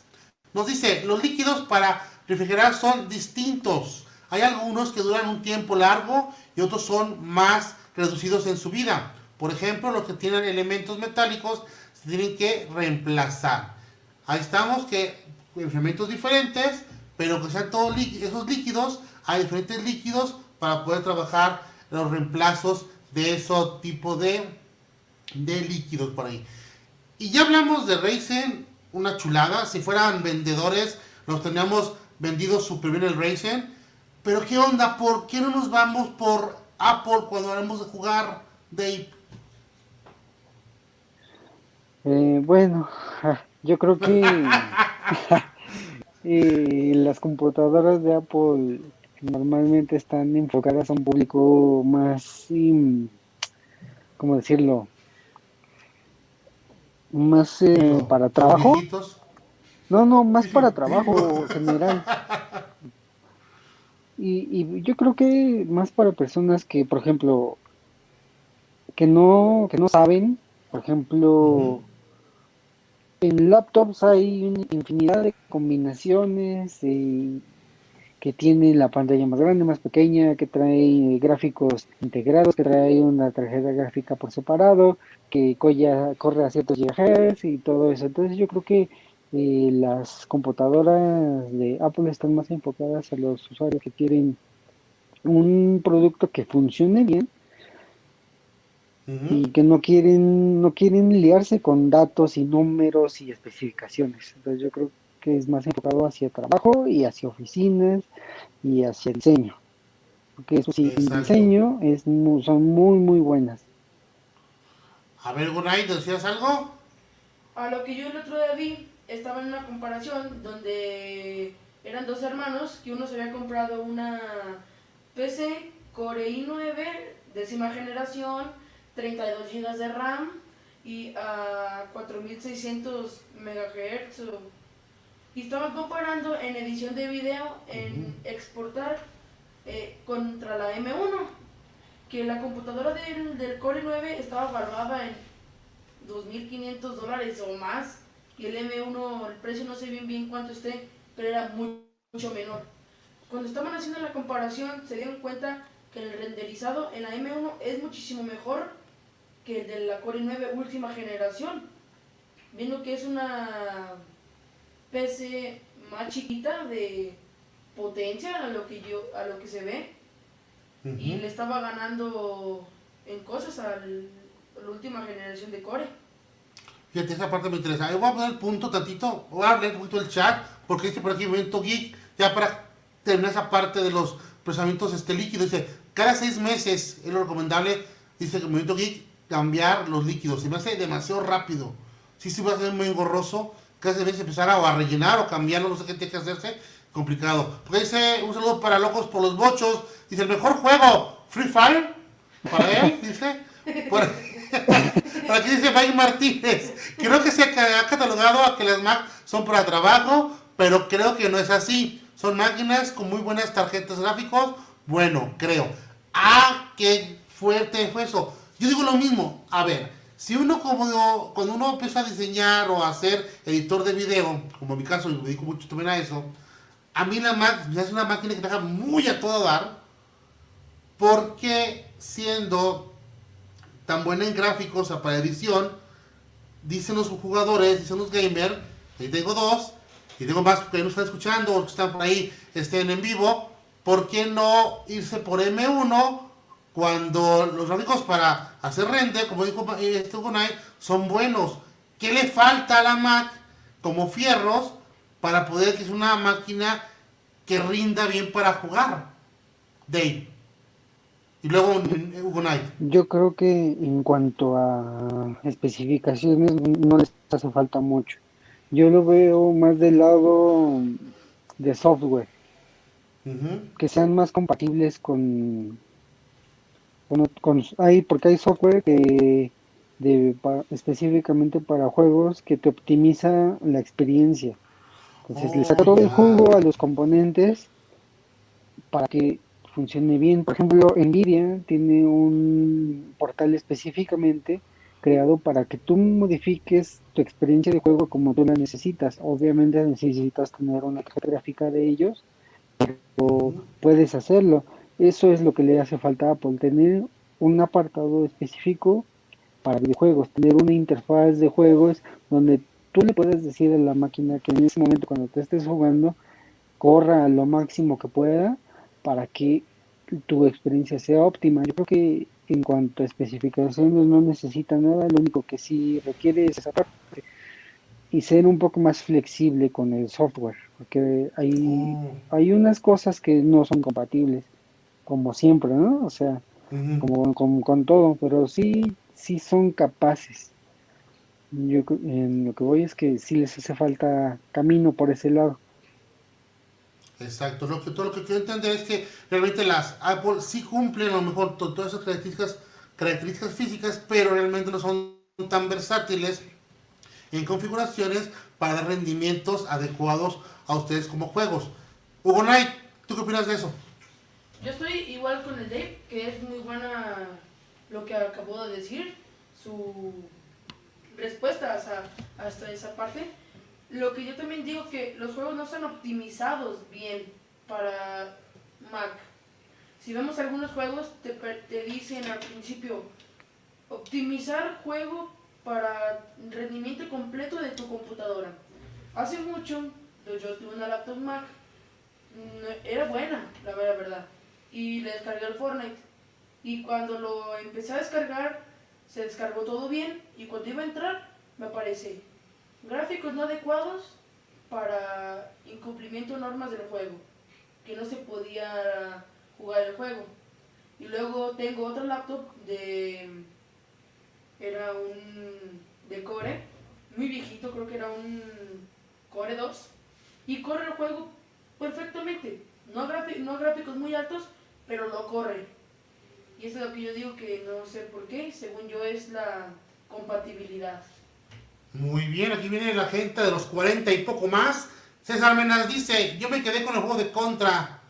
A: Nos dice, los líquidos para refrigerar son distintos. Hay algunos que duran un tiempo largo y otros son más reducidos en su vida. Por ejemplo, los que tienen elementos metálicos se tienen que reemplazar. Ahí estamos que elementos diferentes, pero que sean todos esos líquidos, hay diferentes líquidos para poder trabajar los reemplazos de esos tipo de, de líquidos por ahí. Y ya hablamos de Ryzen, una chulada. Si fueran vendedores, los teníamos vendidos súper bien el Ryzen. Pero ¿qué onda? ¿Por qué no nos vamos por Apple cuando hablamos de jugar, Dave?
B: Eh, bueno, yo creo que eh, las computadoras de Apple normalmente están enfocadas a un público más, ¿cómo decirlo? Más eh, para trabajo. No, no, más para trabajo general. Y, y yo creo que más para personas que, por ejemplo, que no, que no saben, por ejemplo, en laptops hay infinidad de combinaciones que tiene la pantalla más grande, más pequeña, que trae gráficos integrados, que trae una tarjeta gráfica por separado, que corre a ciertos gigahertz y todo eso. Entonces yo creo que eh, las computadoras de Apple están más enfocadas a los usuarios que quieren un producto que funcione bien y que no quieren no quieren liarse con datos y números y especificaciones. Entonces yo creo que es más enfocado hacia trabajo y hacia oficinas y hacia diseño. Porque eso sí, el diseño es son muy muy buenas.
A: A ver, Gunay, ¿decías algo?
C: A lo que yo el otro día vi, estaba en una comparación donde eran dos hermanos que uno se había comprado una PC Core i9 décima generación, 32 GB de RAM y a 4600 MHz. Y estaban comparando en edición de video, en exportar eh, contra la M1, que la computadora del, del Core 9 estaba valuada en 2.500 dólares o más y el M1, el precio no sé bien bien cuánto esté, pero era mucho menor. Cuando estaban haciendo la comparación se dieron cuenta que el renderizado en la M1 es muchísimo mejor que el de la Core 9 última generación. Viendo que es una PC más chiquita de potencia a lo que yo a lo que se ve y le estaba ganando en cosas a la última generación de Core.
A: Fíjate, esa parte me interesa. Yo voy a poner el punto tantito, voy a leer un poquito el chat, porque dice por aquí Movimiento Geek, ya para terminar esa parte de los procesamientos este líquido, dice, cada seis meses es lo recomendable, dice que Movimiento Geek, cambiar los líquidos. Se me hace demasiado rápido. Sí, sí va a ser muy engorroso. Cada seis meses empezar a, rellenar o cambiarlo, no sé qué tiene que hacerse. Complicado. Porque dice, un saludo para locos por los bochos. Dice, el mejor juego, Free Fire. Para él, dice. Por, aquí dice Mike Martínez. Creo que se ha catalogado a que las Mac son para trabajo, pero creo que no es así. Son máquinas con muy buenas tarjetas gráficos. Bueno, creo. Ah, qué fuerte fue eso. Yo digo lo mismo. A ver, si uno como cuando uno empieza a diseñar o a hacer editor de video, como en mi caso, me dedico mucho también a eso, a mí la Mac es una máquina que deja muy a todo dar, porque siendo tan buena en gráficos para edición, dicen los jugadores, dicen los gamers, ahí tengo dos, y tengo más que no están escuchando o que están por ahí, estén en vivo, ¿por qué no irse por M1 cuando los gráficos para hacer render, como dijo este Gunay, son buenos? ¿Qué le falta a la Mac como fierros para poder que es una máquina que rinda bien para jugar? Dave. Y luego Hugo Knight.
B: Yo creo que en cuanto a especificaciones no les hace falta mucho. Yo lo veo más del lado de software. Que sean más compatibles con, con, hay porque hay software que de, específicamente para juegos que te optimiza la experiencia. Entonces le saca todo el jugo a los componentes para que funcione bien. Por ejemplo, Nvidia tiene un portal específicamente creado para que tú modifiques tu experiencia de juego como tú la necesitas. Obviamente necesitas tener una tarjeta gráfica de ellos, pero puedes hacerlo. Eso es lo que le hace falta a Apple, tener un apartado específico para videojuegos, tener una interfaz de juegos donde tú le puedes decir a la máquina que en ese momento cuando te estés jugando corra lo máximo que pueda para que tu experiencia sea óptima. Yo creo que en cuanto a especificaciones no necesita nada, lo único que sí requiere es esa parte y ser un poco más flexible con el software. porque hay,
A: Oh.
B: hay unas cosas que no son compatibles, como siempre, ¿no? O sea, como, como con todo, pero sí, sí son capaces. Yo en lo que voy es que sí les hace falta camino por ese lado.
A: Exacto, lo que, todo lo que quiero entender es que realmente las Apple sí cumplen a lo mejor to- todas esas características, características físicas, pero realmente no son tan versátiles en configuraciones para dar rendimientos adecuados a ustedes como juegos. Hugo Knight, ¿tú qué opinas de eso?
C: Yo estoy igual con el Dave, que es muy buena lo que acabó de decir, su respuesta hasta, hasta esa parte. Lo que yo también digo que los juegos no están optimizados bien para Mac. Si vemos algunos juegos, te, te dicen al principio, optimizar juego para rendimiento completo de tu computadora. Hace mucho, yo tuve una laptop Mac, era buena, la verdad. Y le descargué el Fortnite. Y cuando lo empecé a descargar, se descargó todo bien. Y cuando iba a entrar, me aparece gráficos no adecuados para incumplimiento de normas del juego. Que no se podía jugar el juego. Y luego tengo otra laptop de. Era un. de Core. Muy viejito, creo que era un Core 2. Y corre el juego perfectamente. No, no gráficos muy altos, pero lo corre. Y eso es lo que yo digo que no sé por qué. Según yo es la compatibilidad.
A: Muy bien, aquí viene la gente de los 40 y poco más. César Menas dice, yo me quedé con el juego de Contra.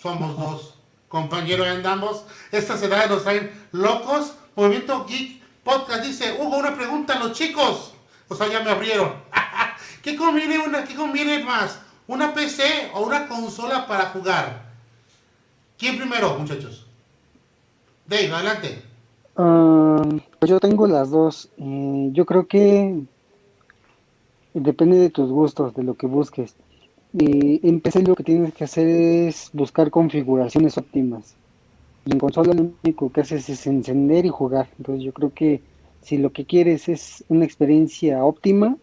A: Somos dos, compañeros andamos. Estas edades nos traen locos. Movimiento Geek Podcast dice, Hugo, una pregunta a los chicos. O sea, ya me abrieron. ¿Qué conviene, una, ¿Qué conviene más? ¿Una PC o una consola para jugar? ¿Quién primero, muchachos? Dave, adelante.
B: Pues yo tengo las dos. Eh, yo creo que depende de tus gustos, de lo que busques. Eh, en PC lo que tienes que hacer es buscar configuraciones óptimas. Y en consola lo único que haces es encender y jugar. Entonces yo creo que si lo que quieres es una experiencia óptima,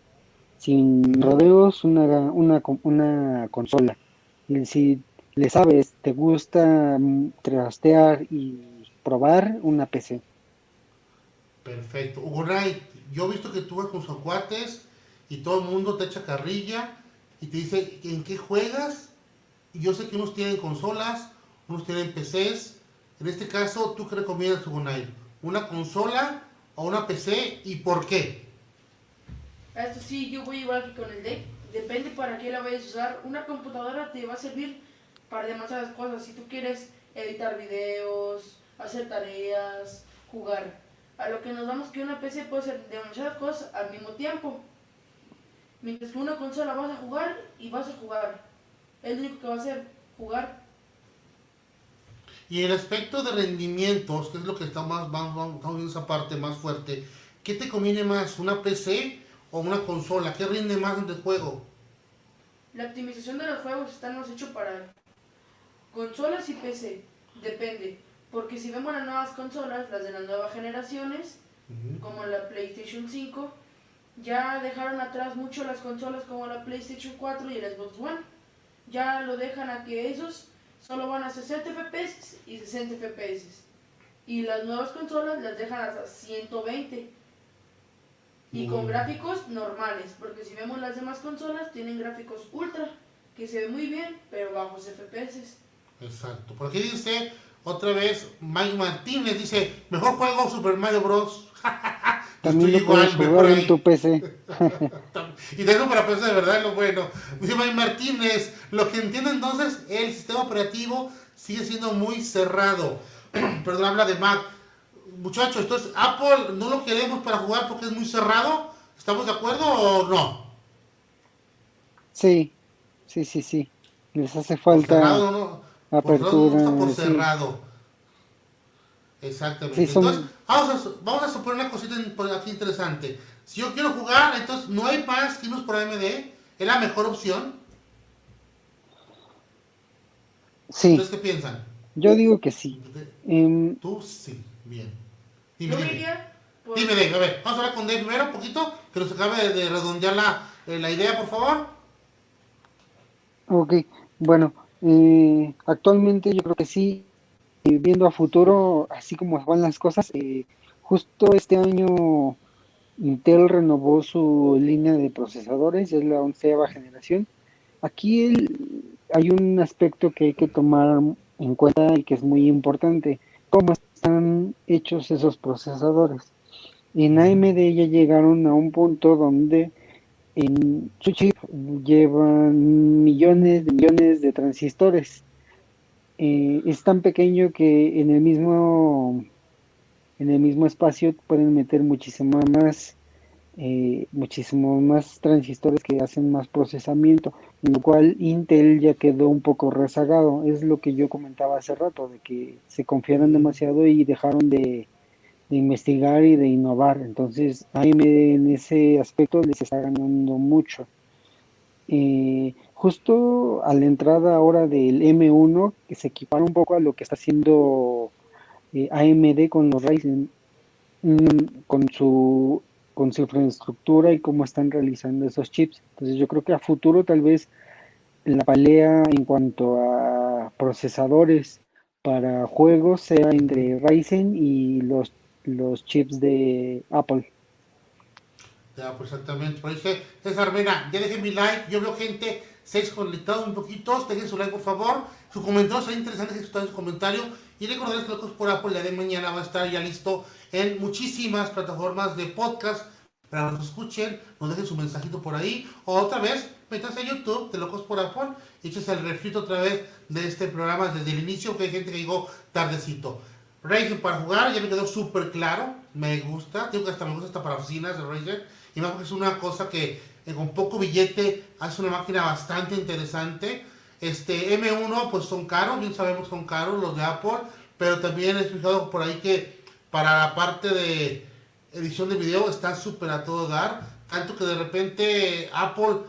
B: sin rodeos, una, una, una consola. Si le sabes, te gusta mm, trastear y probar, una PC.
A: Perfecto. Hugo Knight, yo he visto que tú vas con sus cuates y todo el mundo te echa carrilla y te dice en qué juegas. Y yo sé que unos tienen consolas, unos tienen PCs. En este caso, ¿tú qué recomiendas, Hugo Knight? ¿Una consola o una PC y por qué?
C: Esto sí, yo voy igual que con el deck. Depende para qué la vayas a usar. Una computadora te va a servir para demasiadas cosas. Si tú quieres editar videos, hacer tareas, jugar. A lo que nos vamos que una PC puede hacer demasiadas cosas al mismo tiempo. Mientras que una consola vas a jugar y vas a jugar. Es lo único que va a hacer, jugar.
A: Y el aspecto de rendimientos, que es lo que está más, vamos, vamos, viendo esa parte más fuerte, ¿qué te conviene más, una PC o una consola? ¿Qué rinde más en el juego?
C: La optimización de los juegos están hechos para consolas y PC. Depende. Porque si vemos las nuevas consolas, las de las nuevas generaciones, como la PlayStation 5, ya dejaron atrás mucho las consolas como la PlayStation 4 y el Xbox One. Ya lo dejan a que esos solo van a 60 FPS y 60 FPS. Y las nuevas consolas las dejan hasta 120. Y con
A: Mm.
C: gráficos normales, porque si vemos las demás consolas tienen gráficos ultra, que se ve muy bien, pero bajos FPS.
A: Exacto. Por aquí dice otra vez Mike Martínez, dice, mejor juego Super Mario Bros.
B: También lo puedes
A: igual,
B: jugar en tu PC.
A: Y tengo para PC de verdad lo bueno. Dice Mike Martínez, lo que entiendo entonces, el sistema operativo sigue siendo muy cerrado. Perdón, habla de Mac. Muchachos, entonces Apple no lo queremos para jugar porque es muy cerrado. ¿Estamos de acuerdo o no?
B: Sí, sí, sí, sí. Les hace falta
A: cerrado, ¿no? Por
B: apertura.
A: está por
B: sí.
A: cerrado. Exactamente.
B: Sí, son-
A: Entonces, vamos a, su- vamos a suponer una cosita por aquí interesante. Si yo quiero jugar, entonces no hay más que irnos por AMD. Es la mejor opción.
B: Sí,
A: ¿Ustedes qué piensan?
B: yo digo que sí. Em,
A: Tú sí. Bien. Dime, dime.
C: por...
A: Dime, Dave. A ver, vamos a hablar con Dave primero un poquito, que nos acabe de, de redondear la, eh, la idea, por favor.
B: Ok, bueno, eh, actualmente yo creo que sí, eh, viendo a futuro, así como van las cosas, eh, justo este año Intel renovó su línea de procesadores, es la onceava generación. Aquí hay un aspecto que hay que tomar en cuenta y que es muy importante, cómo están hechos esos procesadores. En AMD ya llegaron a un punto donde en su chip llevan millones de millones de transistores. Eh, es tan pequeño que en el mismo en el mismo espacio pueden meter muchísimo más eh, más transistores que hacen más procesamiento, en lo cual Intel ya quedó un poco rezagado. Es lo que yo comentaba hace rato, de que se confiaron demasiado y dejaron de, investigar y de innovar. Entonces, AMD en ese aspecto les está ganando mucho. Justo a la entrada ahora del M1, que se equipara un poco a lo que está haciendo eh, AMD con los Ryzen, mm, con su con su infraestructura y cómo están realizando esos chips. Entonces yo creo que a futuro tal vez la pelea en cuanto a procesadores para juegos sea entre Ryzen y los, los chips de Apple.
A: Ya, pues exactamente. Por eso, César Mena, ya dejen mi like. Yo veo gente, seis conectados un poquito. Dejen su like, por favor. Su comentario será interesante que en su comentario. Y recordarles que Locos por Apple, la de mañana va a estar ya listo en muchísimas plataformas de podcast para que nos escuchen, nos dejen su mensajito por ahí, o otra vez, métanse a YouTube de Locos por Apple y eches el refrito otra vez de este programa desde el inicio, que hay gente que llegó tardecito. Razer para jugar, ya me quedó súper claro, me gusta, digo que hasta me gusta hasta para oficinas de Razer, y más porque es una cosa que con poco billete hace una máquina bastante interesante. Este M1 pues son caros, bien sabemos son caros los de Apple, pero también he explicado por ahí que para la parte de edición de video está súper a todo dar, tanto que de repente Apple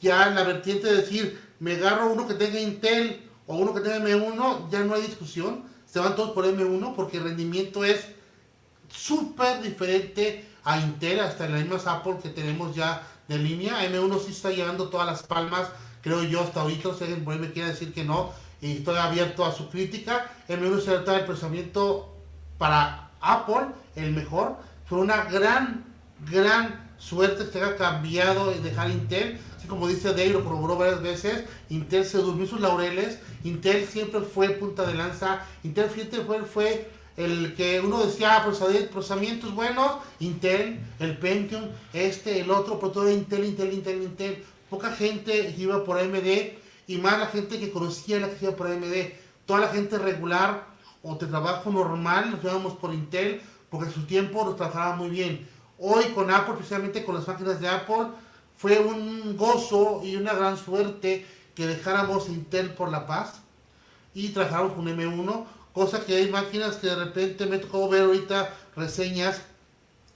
A: ya en la vertiente de decir, me agarro uno que tenga Intel o uno que tenga M1, ya no hay discusión, se van todos por M1 porque el rendimiento es súper diferente a Intel, hasta en las mismas Apple que tenemos ya de línea, M1 sí está llevando todas las palmas, creo yo hasta ahorita, si alguien por ahí me quiere decir que no, y estoy abierto a su crítica, M1 se trata el procesamiento para Apple, el mejor, fue una gran, gran suerte que haya cambiado y dejar Intel. Como dice Dave, lo corroboró varias veces. Intel se durmió sus laureles. Intel siempre fue punta de lanza. Intel siempre fue, fue el que uno decía ah, procesamientos buenos. Intel, el Pentium, este, el otro, pero todo Intel, Intel, Intel, Intel. Poca gente iba por AMD y más la gente que conocía la que iba por AMD. Toda la gente regular o de trabajo normal nos íbamos por Intel porque en su tiempo lo trabajaba muy bien. Hoy con Apple, especialmente con las máquinas de Apple, fue un gozo y una gran suerte que dejáramos Intel por la paz y trabajáramos con M1, cosa que hay máquinas que de repente me tocó ver ahorita reseñas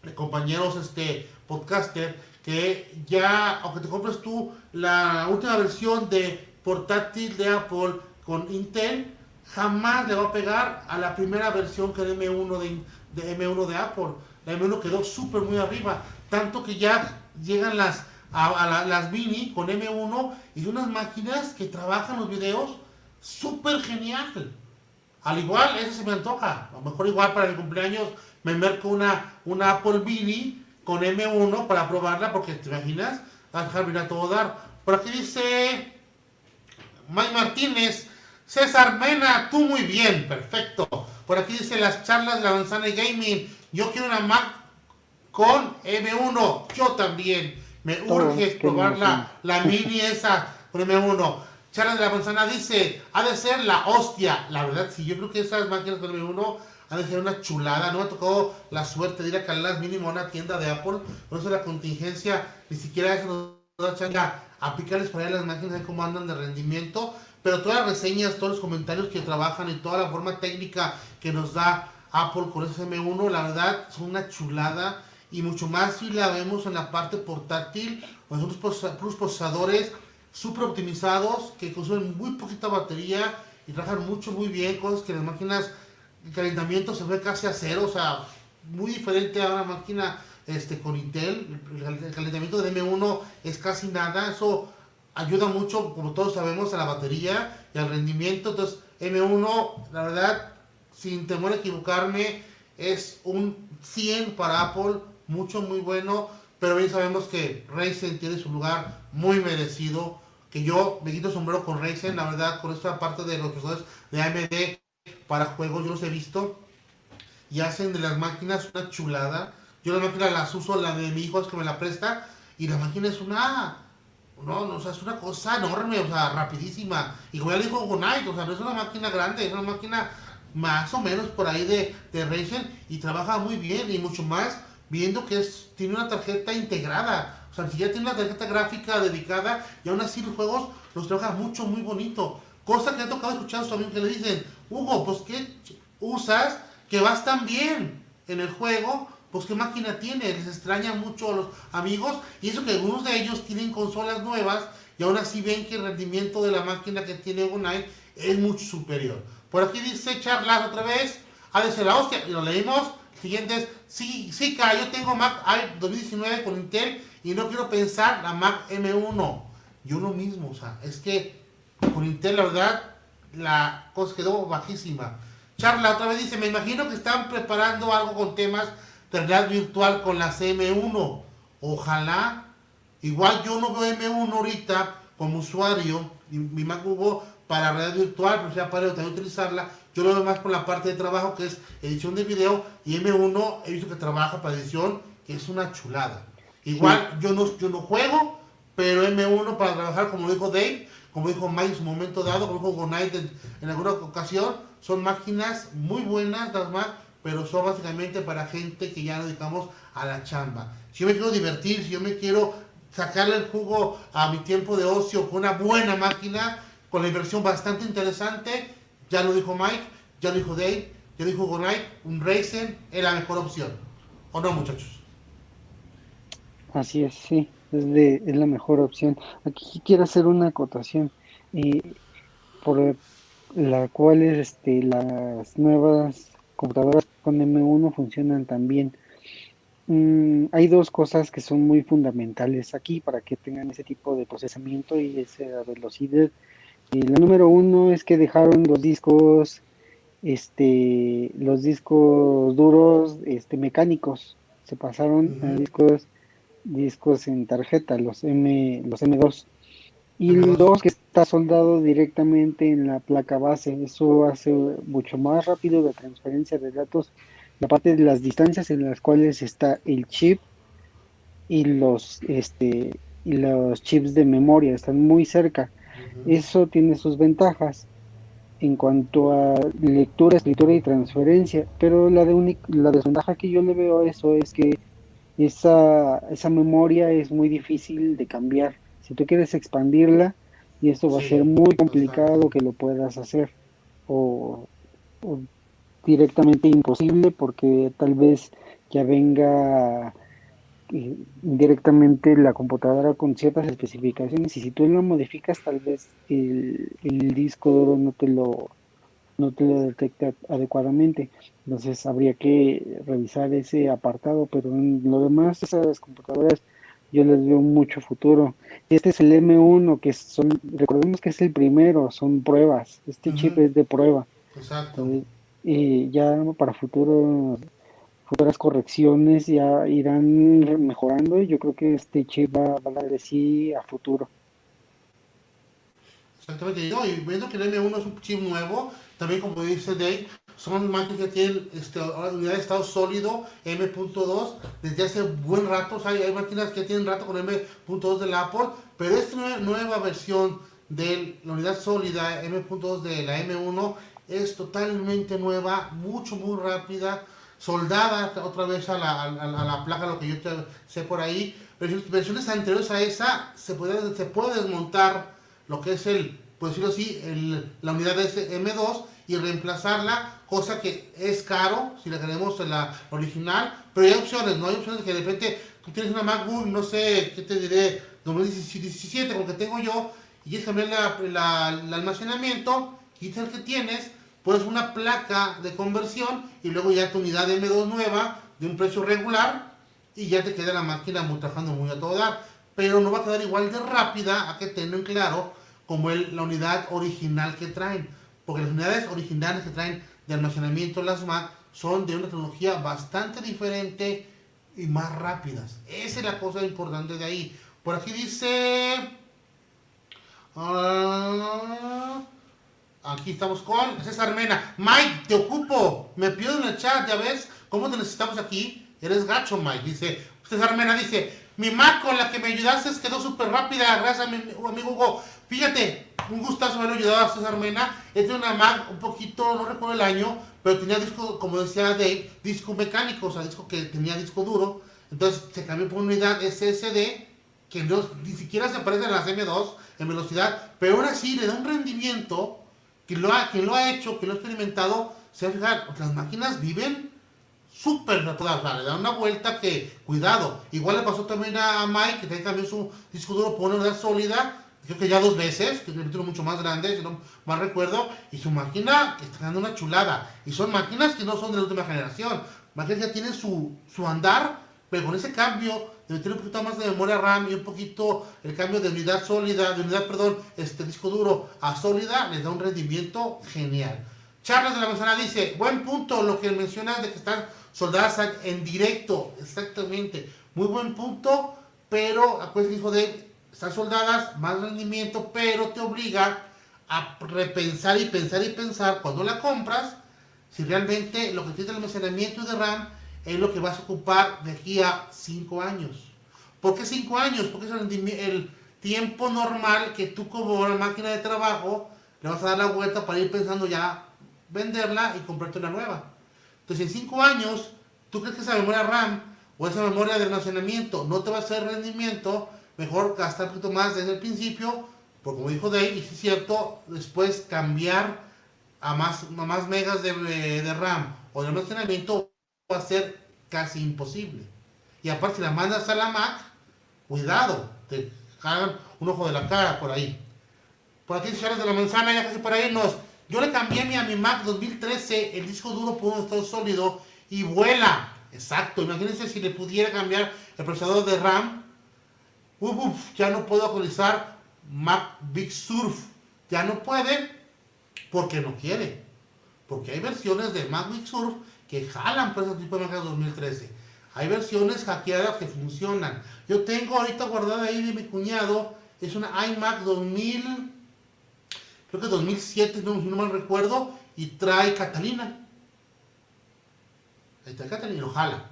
A: de compañeros este podcaster que ya, aunque te compres tú la última versión de portátil de Apple con Intel, jamás le va a pegar a la primera versión que el M1 de, de M1 de Apple. La M1 quedó súper muy arriba, tanto que ya llegan las, a, las mini con M1 y unas máquinas que trabajan los videos súper genial. Al igual, eso se me antoja. A lo mejor igual para el cumpleaños me merco una, una Apple Mini con M1 para probarla, porque te imaginas, va a dejar a todo dar. Por aquí dice Mike Martínez, César Mena, tú muy bien, perfecto. Por aquí dice las charlas de la manzana gaming. Yo quiero una Mac con M1. Yo también. Me urge probar la, mini esa con M1. Charlas de la manzana dice, ha de ser la hostia. La verdad, sí, yo creo que esas máquinas con M1 han de ser una chulada. No me tocó la suerte de ir a calarlas mínimo a una tienda de Apple. Por eso la contingencia, ni siquiera eso nos da chance a aplicarles para allá las máquinas de cómo andan de rendimiento pero todas las reseñas, todos los comentarios que trabajan y toda la forma técnica que nos da Apple con ese M1, la verdad son una chulada y mucho más si la vemos en la parte portátil, con unos procesadores súper optimizados que consumen muy poquita batería y trabajan mucho, muy bien, cosas que las máquinas, el calentamiento se ve casi a cero, o sea, muy diferente a una máquina este, con Intel, el calentamiento de M1 es casi nada, eso ayuda mucho, como todos sabemos, a la batería y al rendimiento. Entonces, M1, la verdad, sin temor a equivocarme, es un 100 para Apple, mucho, muy bueno. Pero bien sabemos que Ryzen tiene su lugar muy merecido. Que yo me quito sombrero con Ryzen, la verdad, con esta parte de los procesadores de AMD para juegos, yo los he visto. Y hacen de las máquinas una chulada. Yo las máquinas las uso, la de mi hijo es que me la presta. Y la máquina es una no, no, o sea, es una cosa enorme, o sea, rapidísima. Y como ya dijo Gonite, o sea, no es una máquina grande, es una máquina más o menos por ahí de, de y trabaja muy bien y mucho más viendo que es, tiene una tarjeta integrada. O sea, si ya tiene una tarjeta gráfica dedicada y aún así los juegos los trabaja mucho, muy bonito. Cosa que ha tocado escuchar a su amigo que le dicen, Hugo, pues ¿qué usas que vas tan bien en el juego? Pues qué máquina tiene, les extraña mucho a los amigos y eso que algunos de ellos tienen consolas nuevas y aún así ven que el rendimiento de la máquina que tiene Unite es mucho superior. Por aquí dice Charlas otra vez, ha de ser la hostia, y lo leímos, siguiente es, sí, sí, cara, yo tengo Mac i 2019 con Intel y no quiero pensar la Mac M1. Yo lo mismo, o sea, es que con Intel la verdad la cosa quedó bajísima. Charla otra vez dice, me imagino que están preparando algo con temas de realidad virtual con la CM1. Ojalá. Igual yo no veo M1 ahorita como usuario, mi Mac Hugo para realidad virtual, pero sea para utilizarla. Yo lo veo más por la parte de trabajo que es edición de video y M1 he visto que trabaja para edición, que es una chulada. Igual yo, no, yo no juego, pero M1 para trabajar, como dijo Dave, como dijo Mike en su momento dado, como dijo Gonite en, en, alguna ocasión, son máquinas muy buenas las pero son básicamente para gente que ya nos dedicamos a la chamba. Si yo me quiero divertir, si yo me quiero sacarle el jugo a mi tiempo de ocio con una buena máquina, con la inversión bastante interesante. Ya lo dijo Mike, ya lo dijo Dave, ya lo dijo Gonite, un Ryzen es la mejor opción. ¿O no, muchachos?
B: Así es, sí, es, de, es la mejor opción. Aquí quiero hacer una acotación, y por la cual este, las nuevas computadoras con M1 funcionan también. Mm, hay dos cosas que son muy fundamentales aquí para que tengan ese tipo de procesamiento y esa velocidad y la número uno es que dejaron los discos, este, los discos duros, este, mecánicos. Se pasaron a discos, discos en tarjeta, los M, los M2. Y el 2 que está soldado directamente en la placa base. Eso hace mucho más rápido la transferencia de datos. La parte de las distancias en las cuales está el chip y los, este, y los chips de memoria están muy cerca. Eso tiene sus ventajas en cuanto a lectura, escritura y transferencia, pero la, de la desventaja que yo le veo a eso es que esa, esa memoria es muy difícil de cambiar. Si tú quieres expandirla, y esto va a ser muy complicado que lo puedas hacer, o, o directamente imposible porque tal vez ya venga directamente la computadora con ciertas especificaciones y si tú lo modificas tal vez el, disco duro no te lo no te lo detecta adecuadamente. Entonces habría que revisar ese apartado pero en lo demás esas computadoras yo les veo mucho futuro. Este es el M1 que son recordemos que es el primero son pruebas. Este chip es de prueba.
A: Exacto.
B: Y ya para futuro futuras correcciones ya irán mejorando y yo creo que este chip va, a dar de sí a futuro.
A: Exactamente, y viendo que el M1 es un chip nuevo, también como dice Dave, son máquinas que tienen este, unidad de estado sólido M.2 desde hace buen rato, hay, hay máquinas que tienen rato con M.2 del Apple, pero esta nueva, versión de la unidad sólida M.2 de la M1 es totalmente nueva, mucho, muy rápida, soldada otra vez a la, a, la placa, lo que yo sé por ahí. Versiones anteriores a esa se puede, se puede desmontar lo que es el, por decirlo así, el, la unidad de M2 y reemplazarla, cosa que es caro si la queremos en la original, pero hay opciones, ¿no? Hay opciones que de repente tú tienes una MacBook, no sé, ¿qué te diré? 2017, como que tengo yo, y quieres cambiar la, la, el almacenamiento, quita el que tienes, pues una placa de conversión y luego ya tu unidad M2 nueva de un precio regular y ya te queda la máquina trabajando muy a todo dar. pero no va a quedar igual de rápida, a que tengan claro, como la unidad original que traen. Porque las unidades originales que traen de almacenamiento las Mac son de una tecnología bastante diferente y más rápidas. Esa es la cosa importante de ahí. Por aquí dice... ah, aquí estamos con César Mena. Mike, te ocupo. Me pido en el chat, ya ves cómo te necesitamos aquí. Eres gacho, Mike. Dice César Mena, dice, mi Mac con la que me ayudaste quedó súper rápida. Gracias a mi amigo Hugo. Fíjate, un gustazo haber ayudado a César Mena. Es de una Mac un poquito, no recuerdo el año, pero tenía disco, como decía Dave, disco mecánico, o sea, disco que tenía disco duro. Entonces se cambió por unidad SSD, que no, ni siquiera se parece a las M2 en velocidad, pero aún así le da un rendimiento que lo ha, que lo ha hecho, que lo ha experimentado. Se va a fijar, las máquinas viven súper todas, o sea, le da una vuelta que, cuidado. Igual le pasó también a Mike, que también su disco duro por una sólida, creo que ya dos veces, que es un mucho más grande, si no mal recuerdo, y su máquina está dando una chulada. Y son máquinas que no son de la última generación. Máquinas ya tienen su, su andar, pero con ese cambio de meter un poquito más de memoria RAM y un poquito el cambio de unidad sólida, de unidad, perdón, este disco duro a sólida, les da un rendimiento genial. Charles de la Manzana dice, buen punto lo que mencionas de que están soldadas en directo, exactamente, muy buen punto, pero acuérdense hijo de están soldadas, más rendimiento, pero te obliga a repensar y pensar y pensar cuando la compras, si realmente lo que tienes de almacenamiento de RAM es lo que vas a ocupar de aquí a 5 años. ¿Por qué 5 años? Porque es el, el, tiempo normal que tú como una máquina de trabajo le vas a dar la vuelta para ir pensando ya venderla y comprarte una nueva. Entonces en 5 años, tú crees que esa memoria RAM o esa memoria de almacenamiento no te va a hacer rendimiento, mejor gastar un poquito más desde el principio, porque como dijo Dave, y si es cierto, después cambiar a más, a más megas de, de RAM o de almacenamiento va a ser casi imposible. Y aparte, si la mandas a la Mac, cuidado, te hagan un ojo de la cara por ahí. Por aquí, señores de la manzana, ya casi para irnos. Yo le cambié a mi Mac 2013 el disco duro por un estado sólido y vuela. Exacto, imagínense si le pudiera cambiar el procesador de RAM. Uf, uf, ya no puedo actualizar Mac Big Surf. Ya no puede porque no quiere. Porque hay versiones de Mac Big Surf que jalan por ese tipo de Mac 2013. Hay versiones hackeadas que funcionan. Yo tengo ahorita guardada ahí de mi cuñado, es una iMac 2000, creo que 2007, no, no mal recuerdo, y trae Catalina. Ahí está Catalina lo jala.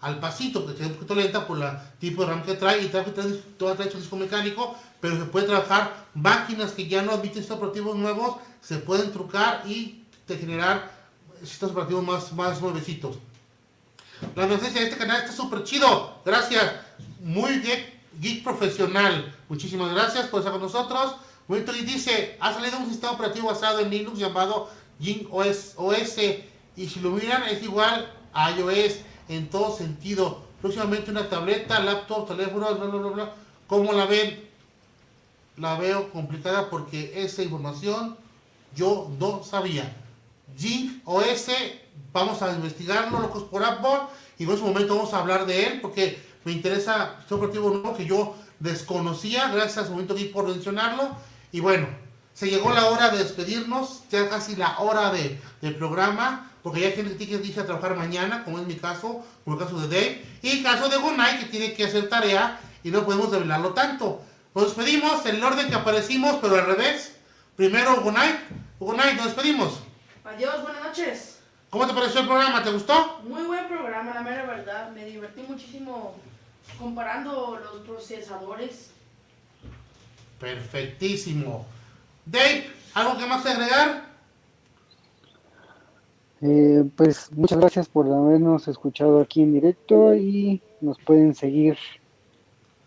A: Al pasito, porque es un poquito lenta por el tipo de RAM que trae, y trae, trae, todo trae disco mecánico, pero se puede trabajar máquinas que ya no admiten sistemas operativos nuevos, se pueden trucar y te generar sistemas operativos más, más nuevecitos. La presencia de este canal está súper chido. Gracias. Muy geek, geek, profesional. Muchísimas gracias por estar con nosotros. Y dice, ha salido un sistema operativo basado en Linux llamado Jing OS, OS. Y si lo miran es igual a iOS en todo sentido. Próximamente una tableta, laptop, teléfono, bla, bla, bla, bla. ¿Cómo la ven? La veo complicada porque esa información yo no sabía. Jing OS vamos a investigarlo, locos por Apple, y en ese momento vamos a hablar de él, porque me interesa este operativo nuevo que yo desconocía, gracias a Momento Geek por mencionarlo, y bueno, se llegó la hora de despedirnos, ya casi la hora de, del programa, porque ya gente tiene que irse a trabajar mañana, como es mi caso, como el caso de Dave, y el caso de Gunai, que tiene que hacer tarea, y no podemos develarlo tanto. Nos despedimos en el orden que aparecimos, pero al revés. Primero Gunai, Gunai, nos despedimos.
C: Adiós, buenas noches.
A: ¿Cómo te pareció el programa? ¿Te gustó?
C: Muy buen programa, la mera verdad. Me divertí muchísimo comparando los procesadores.
A: Perfectísimo. Dave, ¿algo que más agregar?
B: Eh, pues muchas gracias por habernos escuchado aquí en directo y nos pueden seguir.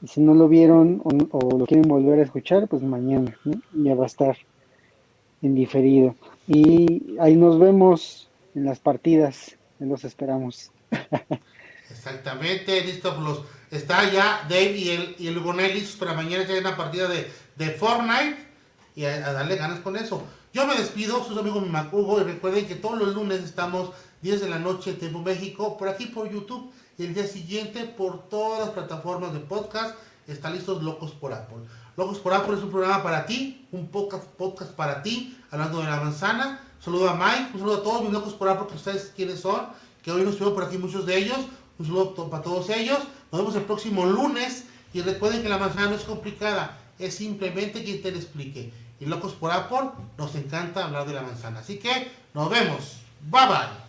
B: Y si no lo vieron o, o lo quieren volver a escuchar, pues mañana ¿no? ya va a estar en diferido. Y ahí nos vemos en las partidas, los esperamos.
A: Exactamente, listo, los, está ya Dave y el, y el Gonel listos para mañana que hay una partida de, de Fortnite y a, darle ganas con eso. Yo me despido, soy su amigo Macugo y recuerden que todos los lunes estamos 10 de la noche, Tiempo México, por aquí por YouTube y el día siguiente por todas las plataformas de podcast, Está listos Locos por Apple. Locos por Apple es un programa para ti, un podcast, podcast para ti, hablando de la manzana. Un saludo a Mike, un saludo a todos mis Locos por Apple, que ustedes quiénes son, que hoy nos estuvieron por aquí muchos de ellos. Un saludo para todos ellos. Nos vemos el próximo lunes. Y recuerden que la manzana no es complicada, es simplemente quien te lo explique. Y Locos por Apple, nos encanta hablar de la manzana. Así que nos vemos. Bye bye.